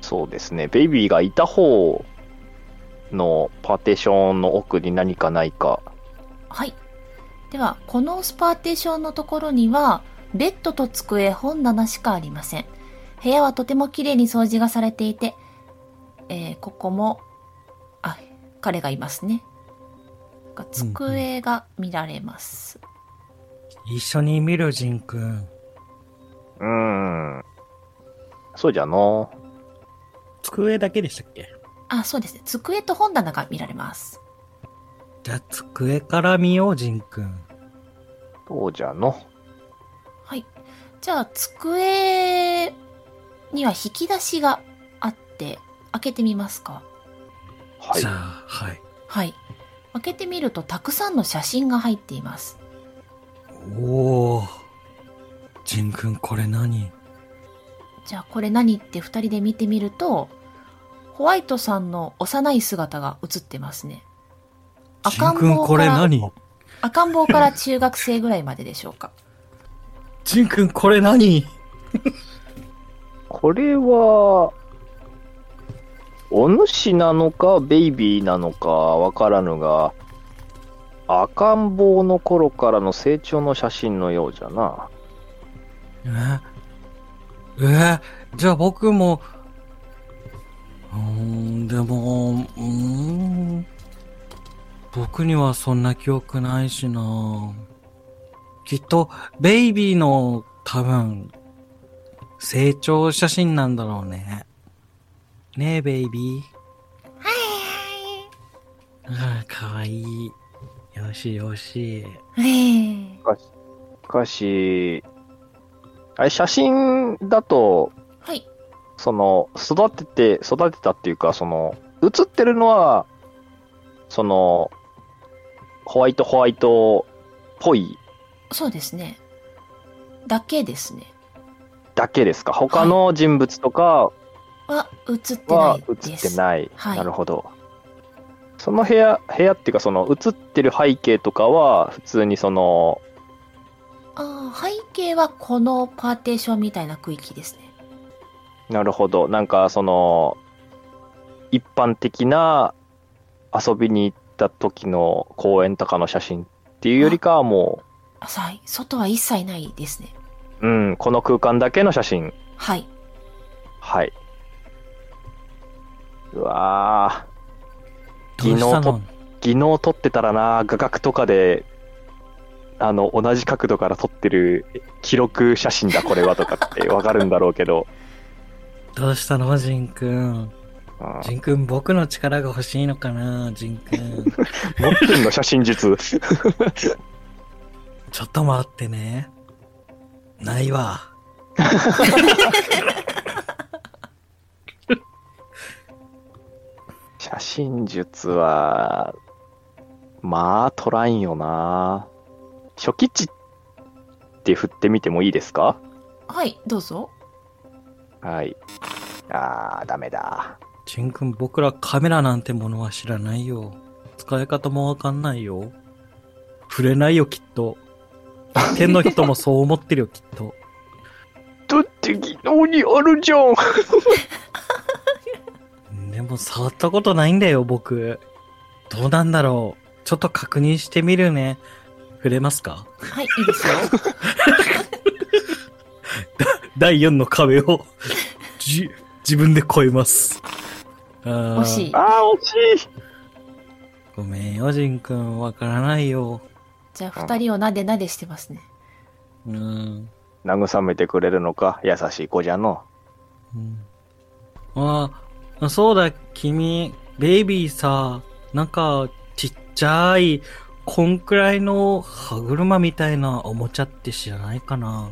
そうですね、ベイビーがいた方のパーテーションの奥に何かないか。はい。では、このスパーテーションのところには、ベッドと机、本棚しかありません。部屋はとても綺麗に掃除がされていて、えーここも、あ、彼がいますね。机が見られます。一緒に見るジンくん。うーん。そうじゃの。机だけでしたっけ？あ、そうですね。机と本棚が見られます。じゃあ机から見よう、ジンくん。そうじゃの。はい。じゃあ、机には引き出しがあって、開けてみますかはいじゃ。あ、はい。はい。開けてみると、たくさんの写真が入っています。おー。ジンくん、これ何？じゃあ、これ何って二人で見てみると、ホワイトさんの幼い姿が映ってますね。ジンくん、これ何？赤ん坊から中学生ぐらいまででしょうか。ジンくん、これ何？これは、お主なのか、ベイビーなのかわからぬが、赤ん坊の頃からの成長の写真のようじゃな。ええじゃあ僕も、うーん、でも、うーん、僕にはそんな記憶ないしな。きっと、ベイビーの多分、成長写真なんだろうね。ねえ、ベイビー。ああ、かわいい。よしよし。ええしかし、あれ、写真だと、はい。その、育てて、育てたっていうか、その、写ってるのは、その、ホワイトホワイトっぽいそうですね。だけですね。だけですか？他の人物とかは、映ってなはいです。写ってない。はいなるほど。その部屋、部屋っていうか、その写ってる背景とかは、普通にその、ああ、背景はこのパーテーションみたいな区域ですね。なるほど。なんか、その、一般的な遊びに行った時の公園とかの写真っていうよりかはもあさい、外は一切ないですね。う、うん、この空間だけの写真。はい。はい。うわどうしたの？ー技能撮ってたらな、画角とかで、あの、同じ角度から撮ってる記録写真だ、これはとかってわかるんだろうけど、どうしたのジンくん。うん、ジンくん、僕の力が欲しいのかなジンくん。持ってんの写真術。ちょっと待ってね。ないわ。写真術は、まあ、取らんよな。初期値って振ってみてもいいですか？はい、どうぞ。はい。あー、ダメだ。ジンくん、僕らカメラなんてものは知らないよ。使い方もわかんないよ。触れないよ、きっと。天の人もそう思ってるよ、きっと。だって技能にあるじゃん。でも触ったことないんだよ、僕。どうなんだろう。ちょっと確認してみるね。触れますか？はい、いいですよ。第4の壁を、じ、自分で越えます。あー惜しい。あー、惜しい。ごめんよ、ジンくん。わからないよ。じゃあ、二人をなでなでしてますね。うん。慰めてくれるのか、優しい子じゃの。うんああ、そうだ、君、ベイビーさ、なんか、ちっちゃい、こんくらいの歯車みたいなおもちゃって知らないかな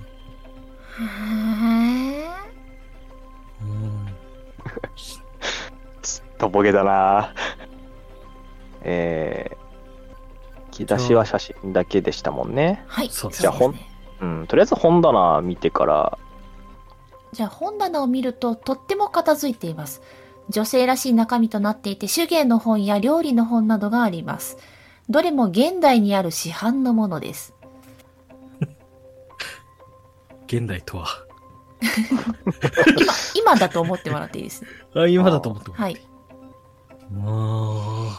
うん。とぼけだな。えー、引き出しは写真だけでしたもんね。はい、そうですじゃあほんね。うん、とりあえず本棚見てから、じゃあ本棚を見るととっても片付いています。女性らしい中身となっていて手芸の本や料理の本などがあります。どれも現代にある市販のものです。現代とは。今、今だと思ってもらっていいですね。あ、今だと思ってます。はい。もう、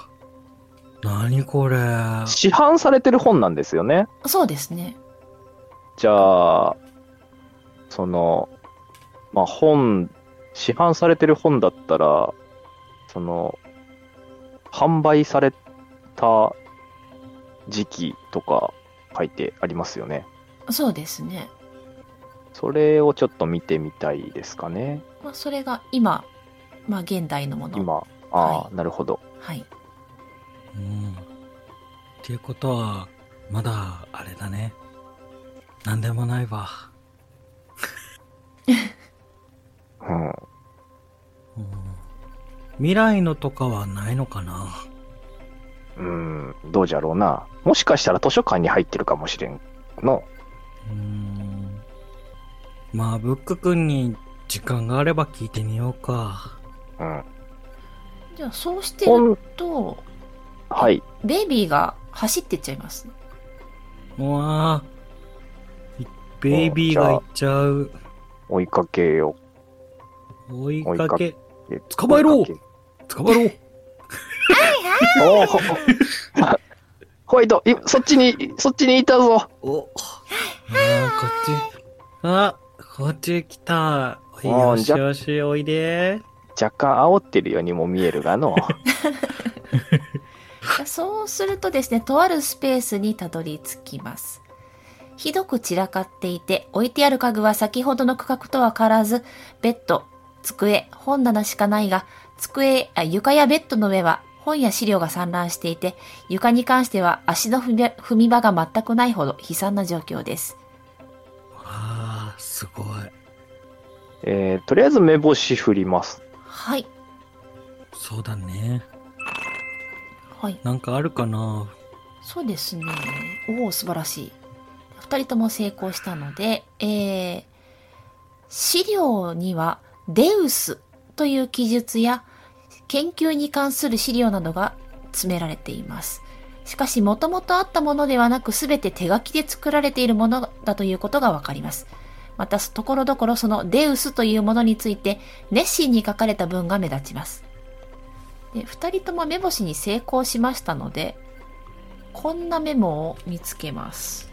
何これ。市販されてる本なんですよね。そうですね。じゃあ、その、まあ本、市販されてる本だったら、その、販売された時期とか書いてありますよね。そうですね。それをちょっと見てみたいですかね。まあ、それが今、まあ、現代のもの。今、ああ、はなるほど。はい。うん。っていうことは、まだ、あれだね。なんでもないわ。うん。うん未来のとかはないのかな？うん、どうじゃろうな。もしかしたら図書館に入ってるかもしれんの。うーん。まあ、ブック君に時間があれば聞いてみようか。うん。じゃあ、そうして本ると、はい。ベイビーが走ってっちゃいます？うわあ。いベイビーが行っちゃう。追いかけよ追い追いかかけ、う。捕まえろ捕まろう。けおーほホワイト、いそっちに、そっちにいたぞ。お。あーこっち。あ、こっち来た。ーよしよし、おいで。若干煽ってるようにも見えるがの。そうするとですね、とあるスペースにたどり着きます。ひどく散らかっていて、置いてある家具は先ほどの区画とは変わらず、ベッド、机、本棚しかないが、机、あ床やベッドの上は本や資料が散乱していて、床に関しては足の踏み踏み場が全くないほど悲惨な状況です。ああ、すごい。えー、とりあえず目星振ります。はい。そうだね。はい。なんかあるかな？そうですね。おお、素晴らしい。二人とも成功したので、えー、資料にはデウスという記述や研究に関する資料などが詰められています。しかし、もともとあったものではなく、すべて手書きで作られているものだということがわかります。また、ところどころそのデウスというものについて、熱心に書かれた文が目立ちます。で、二人とも目星に成功しましたので、こんなメモを見つけます。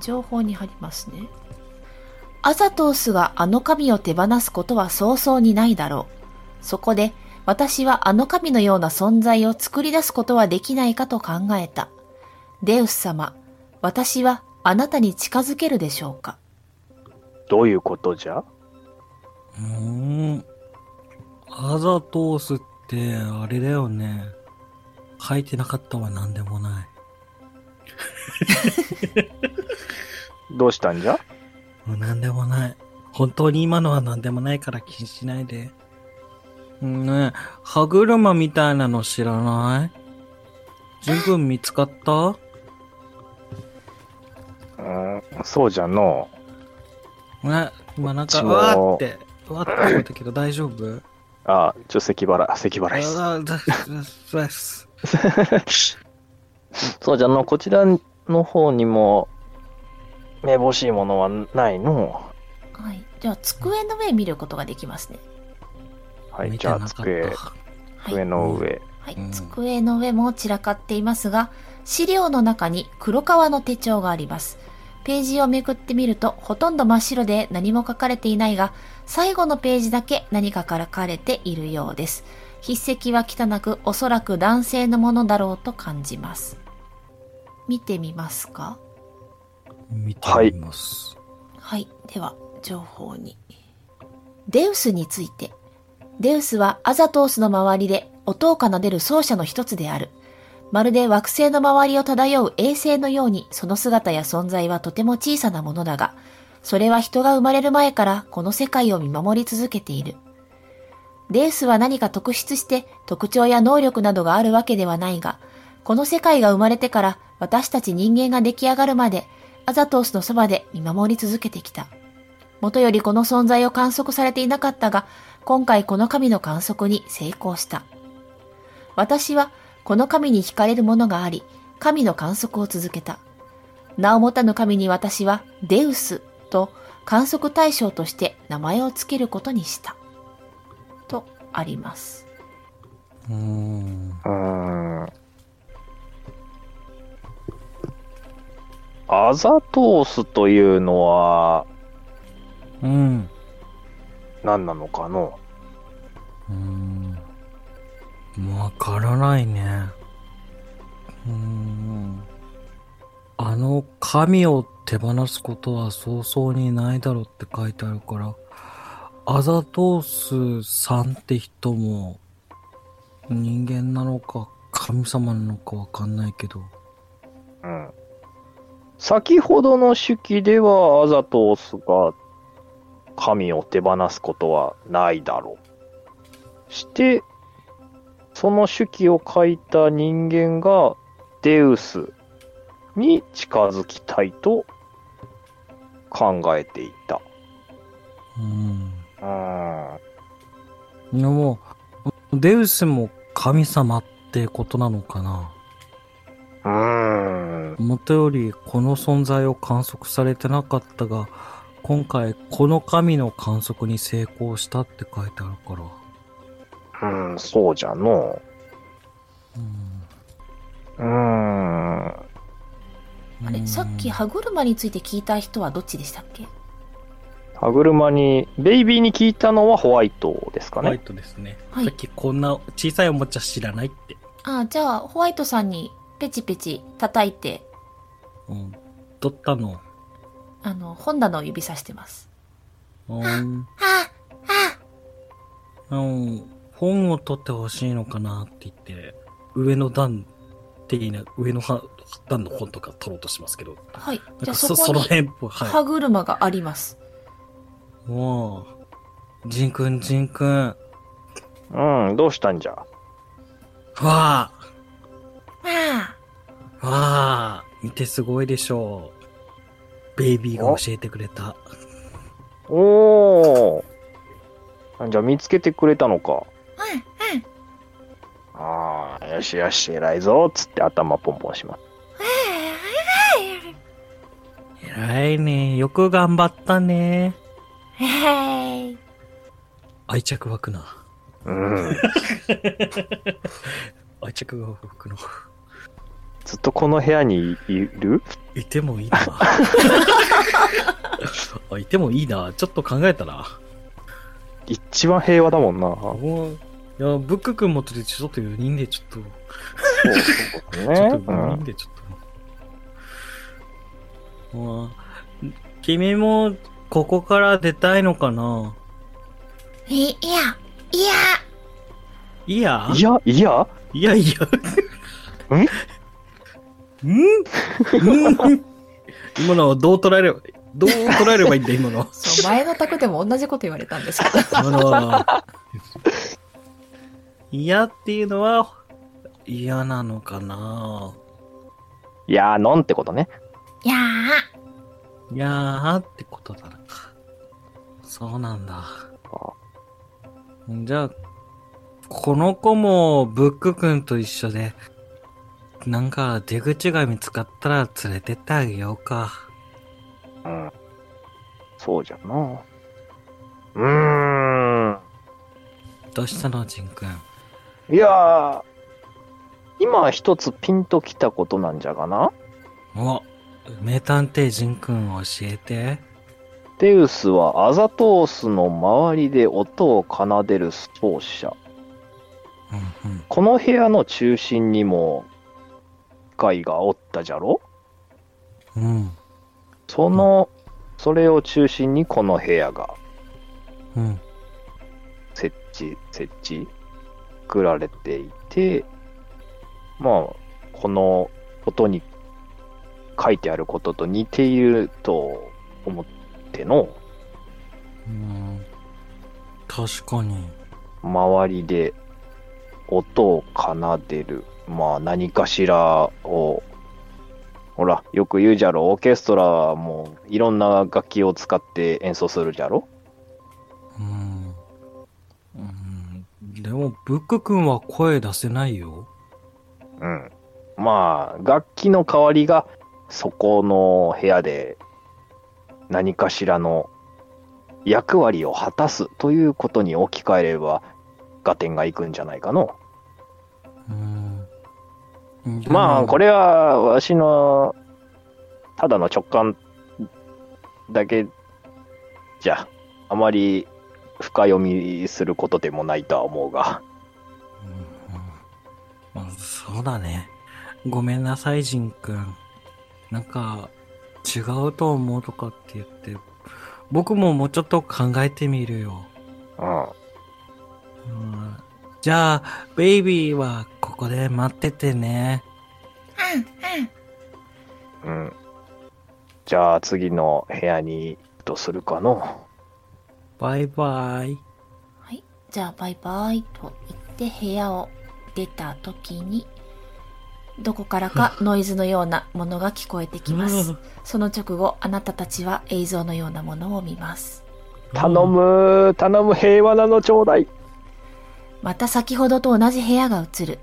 情報に貼りますね。アザトースがあの神を手放すことは早々にないだろう。そこで私はあの神のような存在を作り出すことはできないかと考えた。デウス様、私はあなたに近づけるでしょうか？どういうことじゃ？うーん。アザトースって、あれだよね。書いてなかったは何でもない。どうしたんじゃ？もう何でもない。本当に今のは何でもないから気にしないで。うんねえ、歯車みたいなの知らない？十分見つかった？うん、そうじゃのね、今なんか、うわーって、うわーって聞こえたけど大丈夫？あ、ちょ、咳払い、咳払いっす。あだそうです。そうじゃの、こちらの方にも、めぼしいものはないの？はい。じゃあ、机の上見ることができますね。はい、見じゃあ、机、はい。机の上。はい、うん机の上も散らかっていますが、資料の中に黒革の手帳があります。ページをめくってみると、ほとんど真っ白で何も書かれていないが、最後のページだけ何か書かれているようです。筆跡は汚く、おそらく男性のものだろうと感じます。見てみますか？見てみます。はい。では、情報に。デウスについて。デウスはアザトースの周りで音を奏でる奏者の一つである。まるで惑星の周りを漂う衛星のようにその姿や存在はとても小さなものだが、それは人が生まれる前からこの世界を見守り続けている。デウスは何か特筆して特徴や能力などがあるわけではないが、この世界が生まれてから私たち人間が出来上がるまでアザトースのそばで見守り続けてきた。元よりこの存在を観測されていなかったが、今回この神の観測に成功した。私はこの神に惹かれるものがあり、神の観測を続けた。名を持たぬ神に私はデウスと観測対象として名前を付けることにした。とあります。うーん。アザトースというのはうん。何なのかの？うーん。わからないね。うーん。あの神を手放すことは早々にないだろうって書いてあるから、アザトースさんって人も人間なのか神様なのかわかんないけど。うん。先ほどの手記ではアザトースが神を手放すことはないだろう。して、その手記を書いた人間がデウスに近づきたいと考えていた。うん。うーん。でも、デウスも神様ってことなのかな？うーん。元よりこの存在を観測されてなかったが、今回この神の観測に成功したって書いてあるから。うん、そうじゃのうんう。ん。あれ、さっき歯車について聞いた人はどっちでしたっけ？歯車に、ベイビーに聞いたのはホワイトですかホワイね。トですね。はいさっきこんな小さいおもちゃ知らないって。あ、じゃあ、ホワイトさんにペチペチ叩いて、うん。取ったの？あの、本棚を指さしてます。うん。あ、あ、うん。本を取ってほしいのかなって言って、上の段って言いな、上のは段の本とか取ろうとしますけど。はい。じゃあかそその辺っぽい。はい。歯車があります。もう、ジンくん、ジンくん。うん、どうしたんじゃ？わあああ、わあ見てすごいでしょう。ベイビーが教えてくれた。おー。じゃあ見つけてくれたのか。うん、うん。ああ、よしよし、偉いぞ、つって頭ポンポンします。偉いね。よく頑張ったね。へい。愛着湧くな。うん。愛着が湧くの。ずっとこの部屋にいる？いてもいいな。あいてもいいな。ちょっと考えたな。一番平和だもんな。いや、ブック君も連れてちょっと4人でちょっと、そうそうちょっとね。う4人ん。でちょっと。まあ、君もここから出たいのかな？いいや、いや、いや？いや、いや、いやいや。ん？ん？ん 今のはどう捉えれば、どう捉えればいいんだ、今のは？そう、前の宅でも同じこと言われたんですけど。今のは。嫌っていうのは、嫌なのかな？いやー、のんってことね。いやいやーってことだな。そうなんだ。じゃあ、この子もブック君と一緒で、なんか出口が見つかったら連れてってあげようか。うん。そうじゃな。うーん。どうしたの、ジン君？いやー、今一つピンときたことなんじゃがな。お、名探偵ジン君教えて。テウスはアザトースの周りで音を奏でる奏者。うんうん。この部屋の中心にも、ガイがおったじゃろ？うん。その、それを中心にこの部屋がうん。設置、設置、作られていて、まあ、この音に書いてあることと似ていると思っての、うん。確かに。周りで音を奏でる、まあ何かしらを、ほら、よく言うじゃろ、オーケストラはもういろんな楽器を使って演奏するじゃろうん。うん。でも、ブック君は声出せないよ。うん。まあ、楽器の代わりがそこの部屋で何かしらの役割を果たすということに置き換えれば合点がいくんじゃないかの。うん。まあ、これ。れはわしのただの直感だけじゃ、あまり深読みすることでもないとは思うが。うんそうだね。ごめんなさい、ジンくん。なんか、違うと思うとかって言って、僕ももうちょっと考えてみるよ。うん。うん、じゃあ、ベイビーはここで待っててね。うん。じゃあ次の部屋にとするかの。バイバイ。はい。じゃあ、バイバイと言って部屋を出た時に、どこからか ノイズのようなものが聞こえてきます。その直後、あなたたちは映像のようなものを見ます。頼む、頼む、平和なのちょうだい。また先ほどと同じ部屋が映る。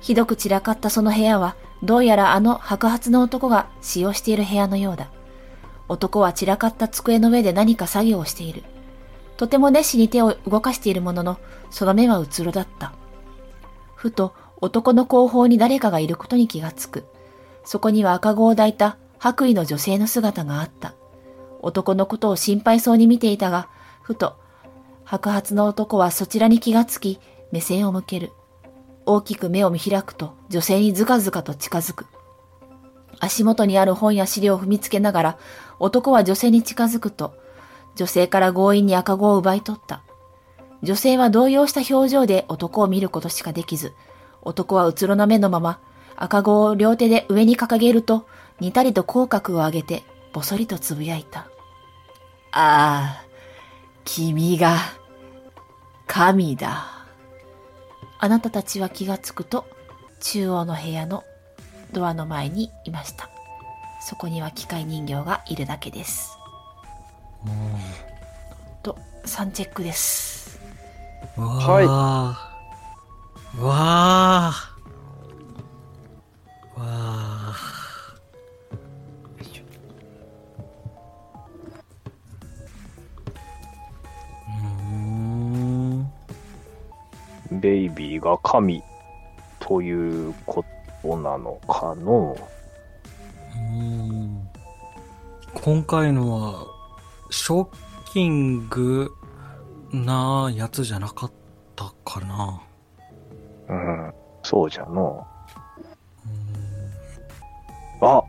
ひどく散らかったその部屋は、どうやらあの白髪の男が使用している部屋のようだ。男は散らかった机の上で何か作業をしている。とても熱心に手を動かしているものの、その目はうつろだった。ふと、男の後方に誰かがいることに気がつく。そこには赤子を抱いた白衣の女性の姿があった。男のことを心配そうに見ていたが、ふと、白髪の男はそちらに気がつき、目線を向ける。大きく目を見開くと、女性にずかずかと近づく。足元にある本や資料を踏みつけながら、男は女性に近づくと、女性から強引に赤子を奪い取った。女性は動揺した表情で男を見ることしかできず、男はうつろな目のまま、赤子を両手で上に掲げると、にたりと口角を上げて、ぼそりとつぶやいた。ああ、君が、神だ。あなたたちは気がつくと、中央の部屋のドアの前にいました。そこには機械人形がいるだけです。と、3チェックです。わはいあ。わあ。わあ。ベイビーが神ということなのかの。うーん今回のは、ショッキングなやつじゃなかったかな。うん、そうじゃの。うあ、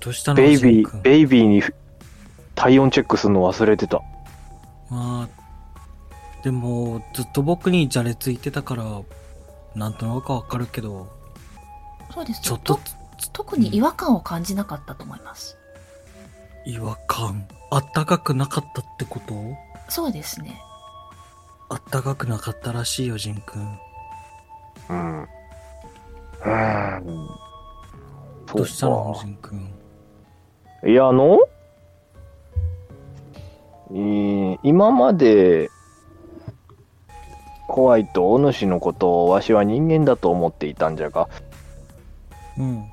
どうしたのベイビー、ベイビーに体温チェックするの忘れてた。まあ、でも、ずっと僕にじゃれついてたから、なんとなくわかるけど、そうですねちょっと特に違和感を感じなかったと思います。違和感。あったかくなかったってこと？そうですね。あったかくなかったらしいよ、ジン君。うん。うん。どうしたの、そジン君？うかいや、あの、えー今まで、ホワイト、お主のことをわしは人間だと思っていたんじゃが、うん。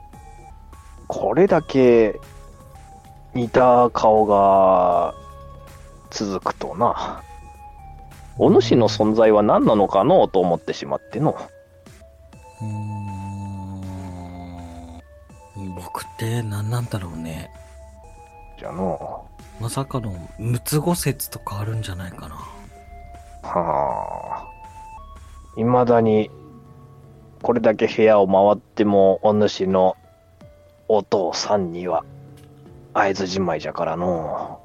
これだけ似た顔が続くとな。お主の存在は何なのかのうと思ってしまっての。うーん。僕って何なんだろうね。じゃの。まさかの、ムツゴ説とかあるんじゃないかな。はあ。いまだに、これだけ部屋を回っても、お主のお父さんには、会えずじまいじゃからの。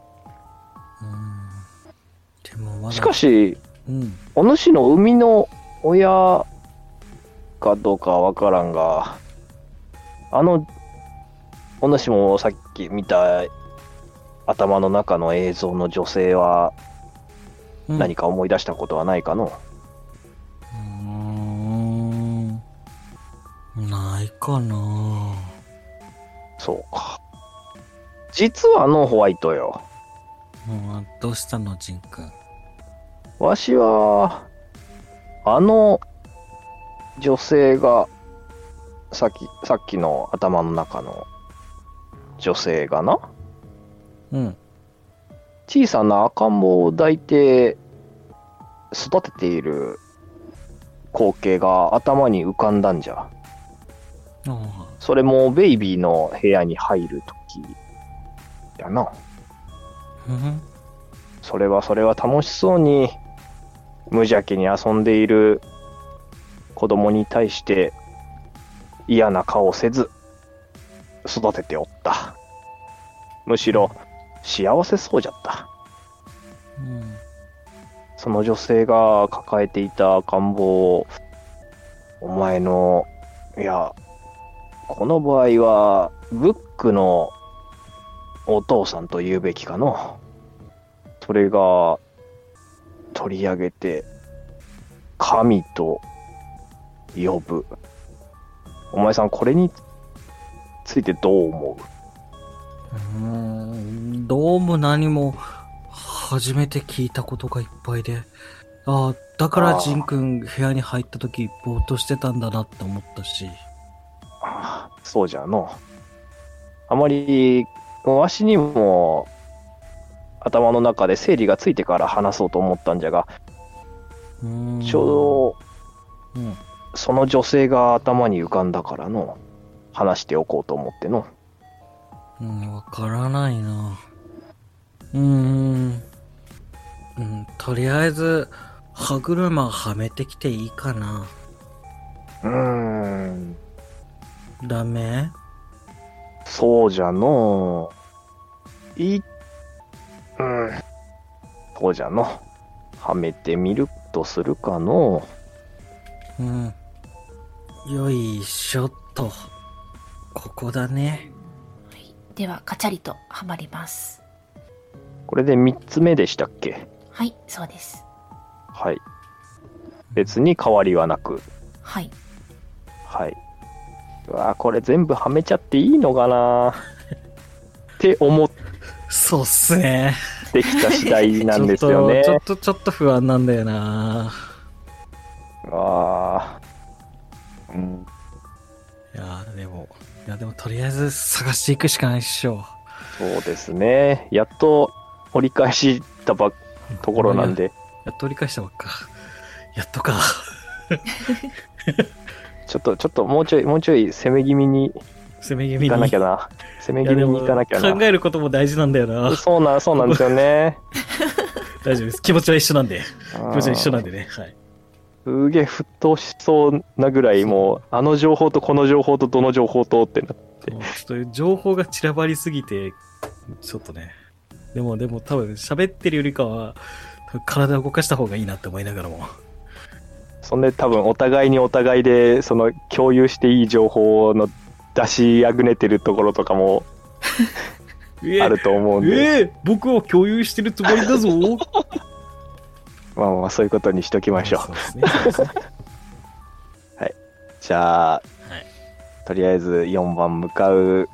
しか、し、うん。お主の生みの親かどうかはわからんが、あの、お主もさっき見た頭の中の映像の女性はうん何か思い出したことはないかの、うーないかなそうか。実はあのホワイトよ。うん、どうしたの、ジン君？わしは、あの女性が、さっき、さっきの頭の中の女性がな、うん。小さな赤ん坊を抱いて育てている光景が頭に浮かんだんじゃ。それもベイビーの部屋に入るときやな。それはそれは楽しそうに無邪気に遊んでいる子供に対して嫌な顔せず育てておった。むしろ幸せそうじゃった。その女性が抱えていた赤ん坊をお前の、いや、この場合はブックのお父さんと言うべきかの。それが取り上げて神と呼ぶ。お前さん、これについてどう思う？うーんどうも何も初めて聞いたことがいっぱいで。ああ、だからジンくん部屋に入った時ぼーっとしてたんだなって思ったし。そうじゃの。あまり、わしにも頭の中で整理がついてから話そうと思ったんじゃが、ちょうどうん。その女性が頭に浮かんだからの、話しておこうと思っての。うん、わからないな。うーん。うん、とりあえず、歯車はめてきていいかな。うーん、ダメ？そうじゃの。い、うん、そうじゃの。はめてみるとするかの。うん。よいしょっと。ここだね。はい、では、カチャリとはまります。これで3つ目でしたっけ？はい、そうです。はい。別に変わりはなく。はい。はい。うわーこれ全部はめちゃっていいのかな？って思っそうっすね。てきた次第なんですよねち。ょっと、ちょっと、不安なんだよな。あーうん。いやーでも、いやでもとりあえず探していくしかないっしょ。そうですね。やっと折り返したばところなんで、やっと折り返したばっか。やっとか。ちょっと、ちょっともうちょい、もうちょい攻め気味に攻め気味に。行かなきゃな。攻め気味に行かなきゃいやでも考な。えることも大事なんだよな。そうなん、そうなんですよね。大丈夫です。気持ちは一緒なんで。気気持ちは一緒なんでね。はい。すげえ沸騰しそうなぐらい、もう、あの情報とこの情報とどの情報とってなもうちょっと情報が散らばりすぎて、ちょっとね。でも、でも多分喋ってるよりかは、体を動かした方がいいなって思いながらも。そんで多分お互いにお互いでその共有していい情報の出しあぐねてるところとかも えあると思うんで、ええ僕は共有してるつもりだぞ。まあまあそういうことにしときましょうね。そうですね じゃあはい。とりあえず4番向かう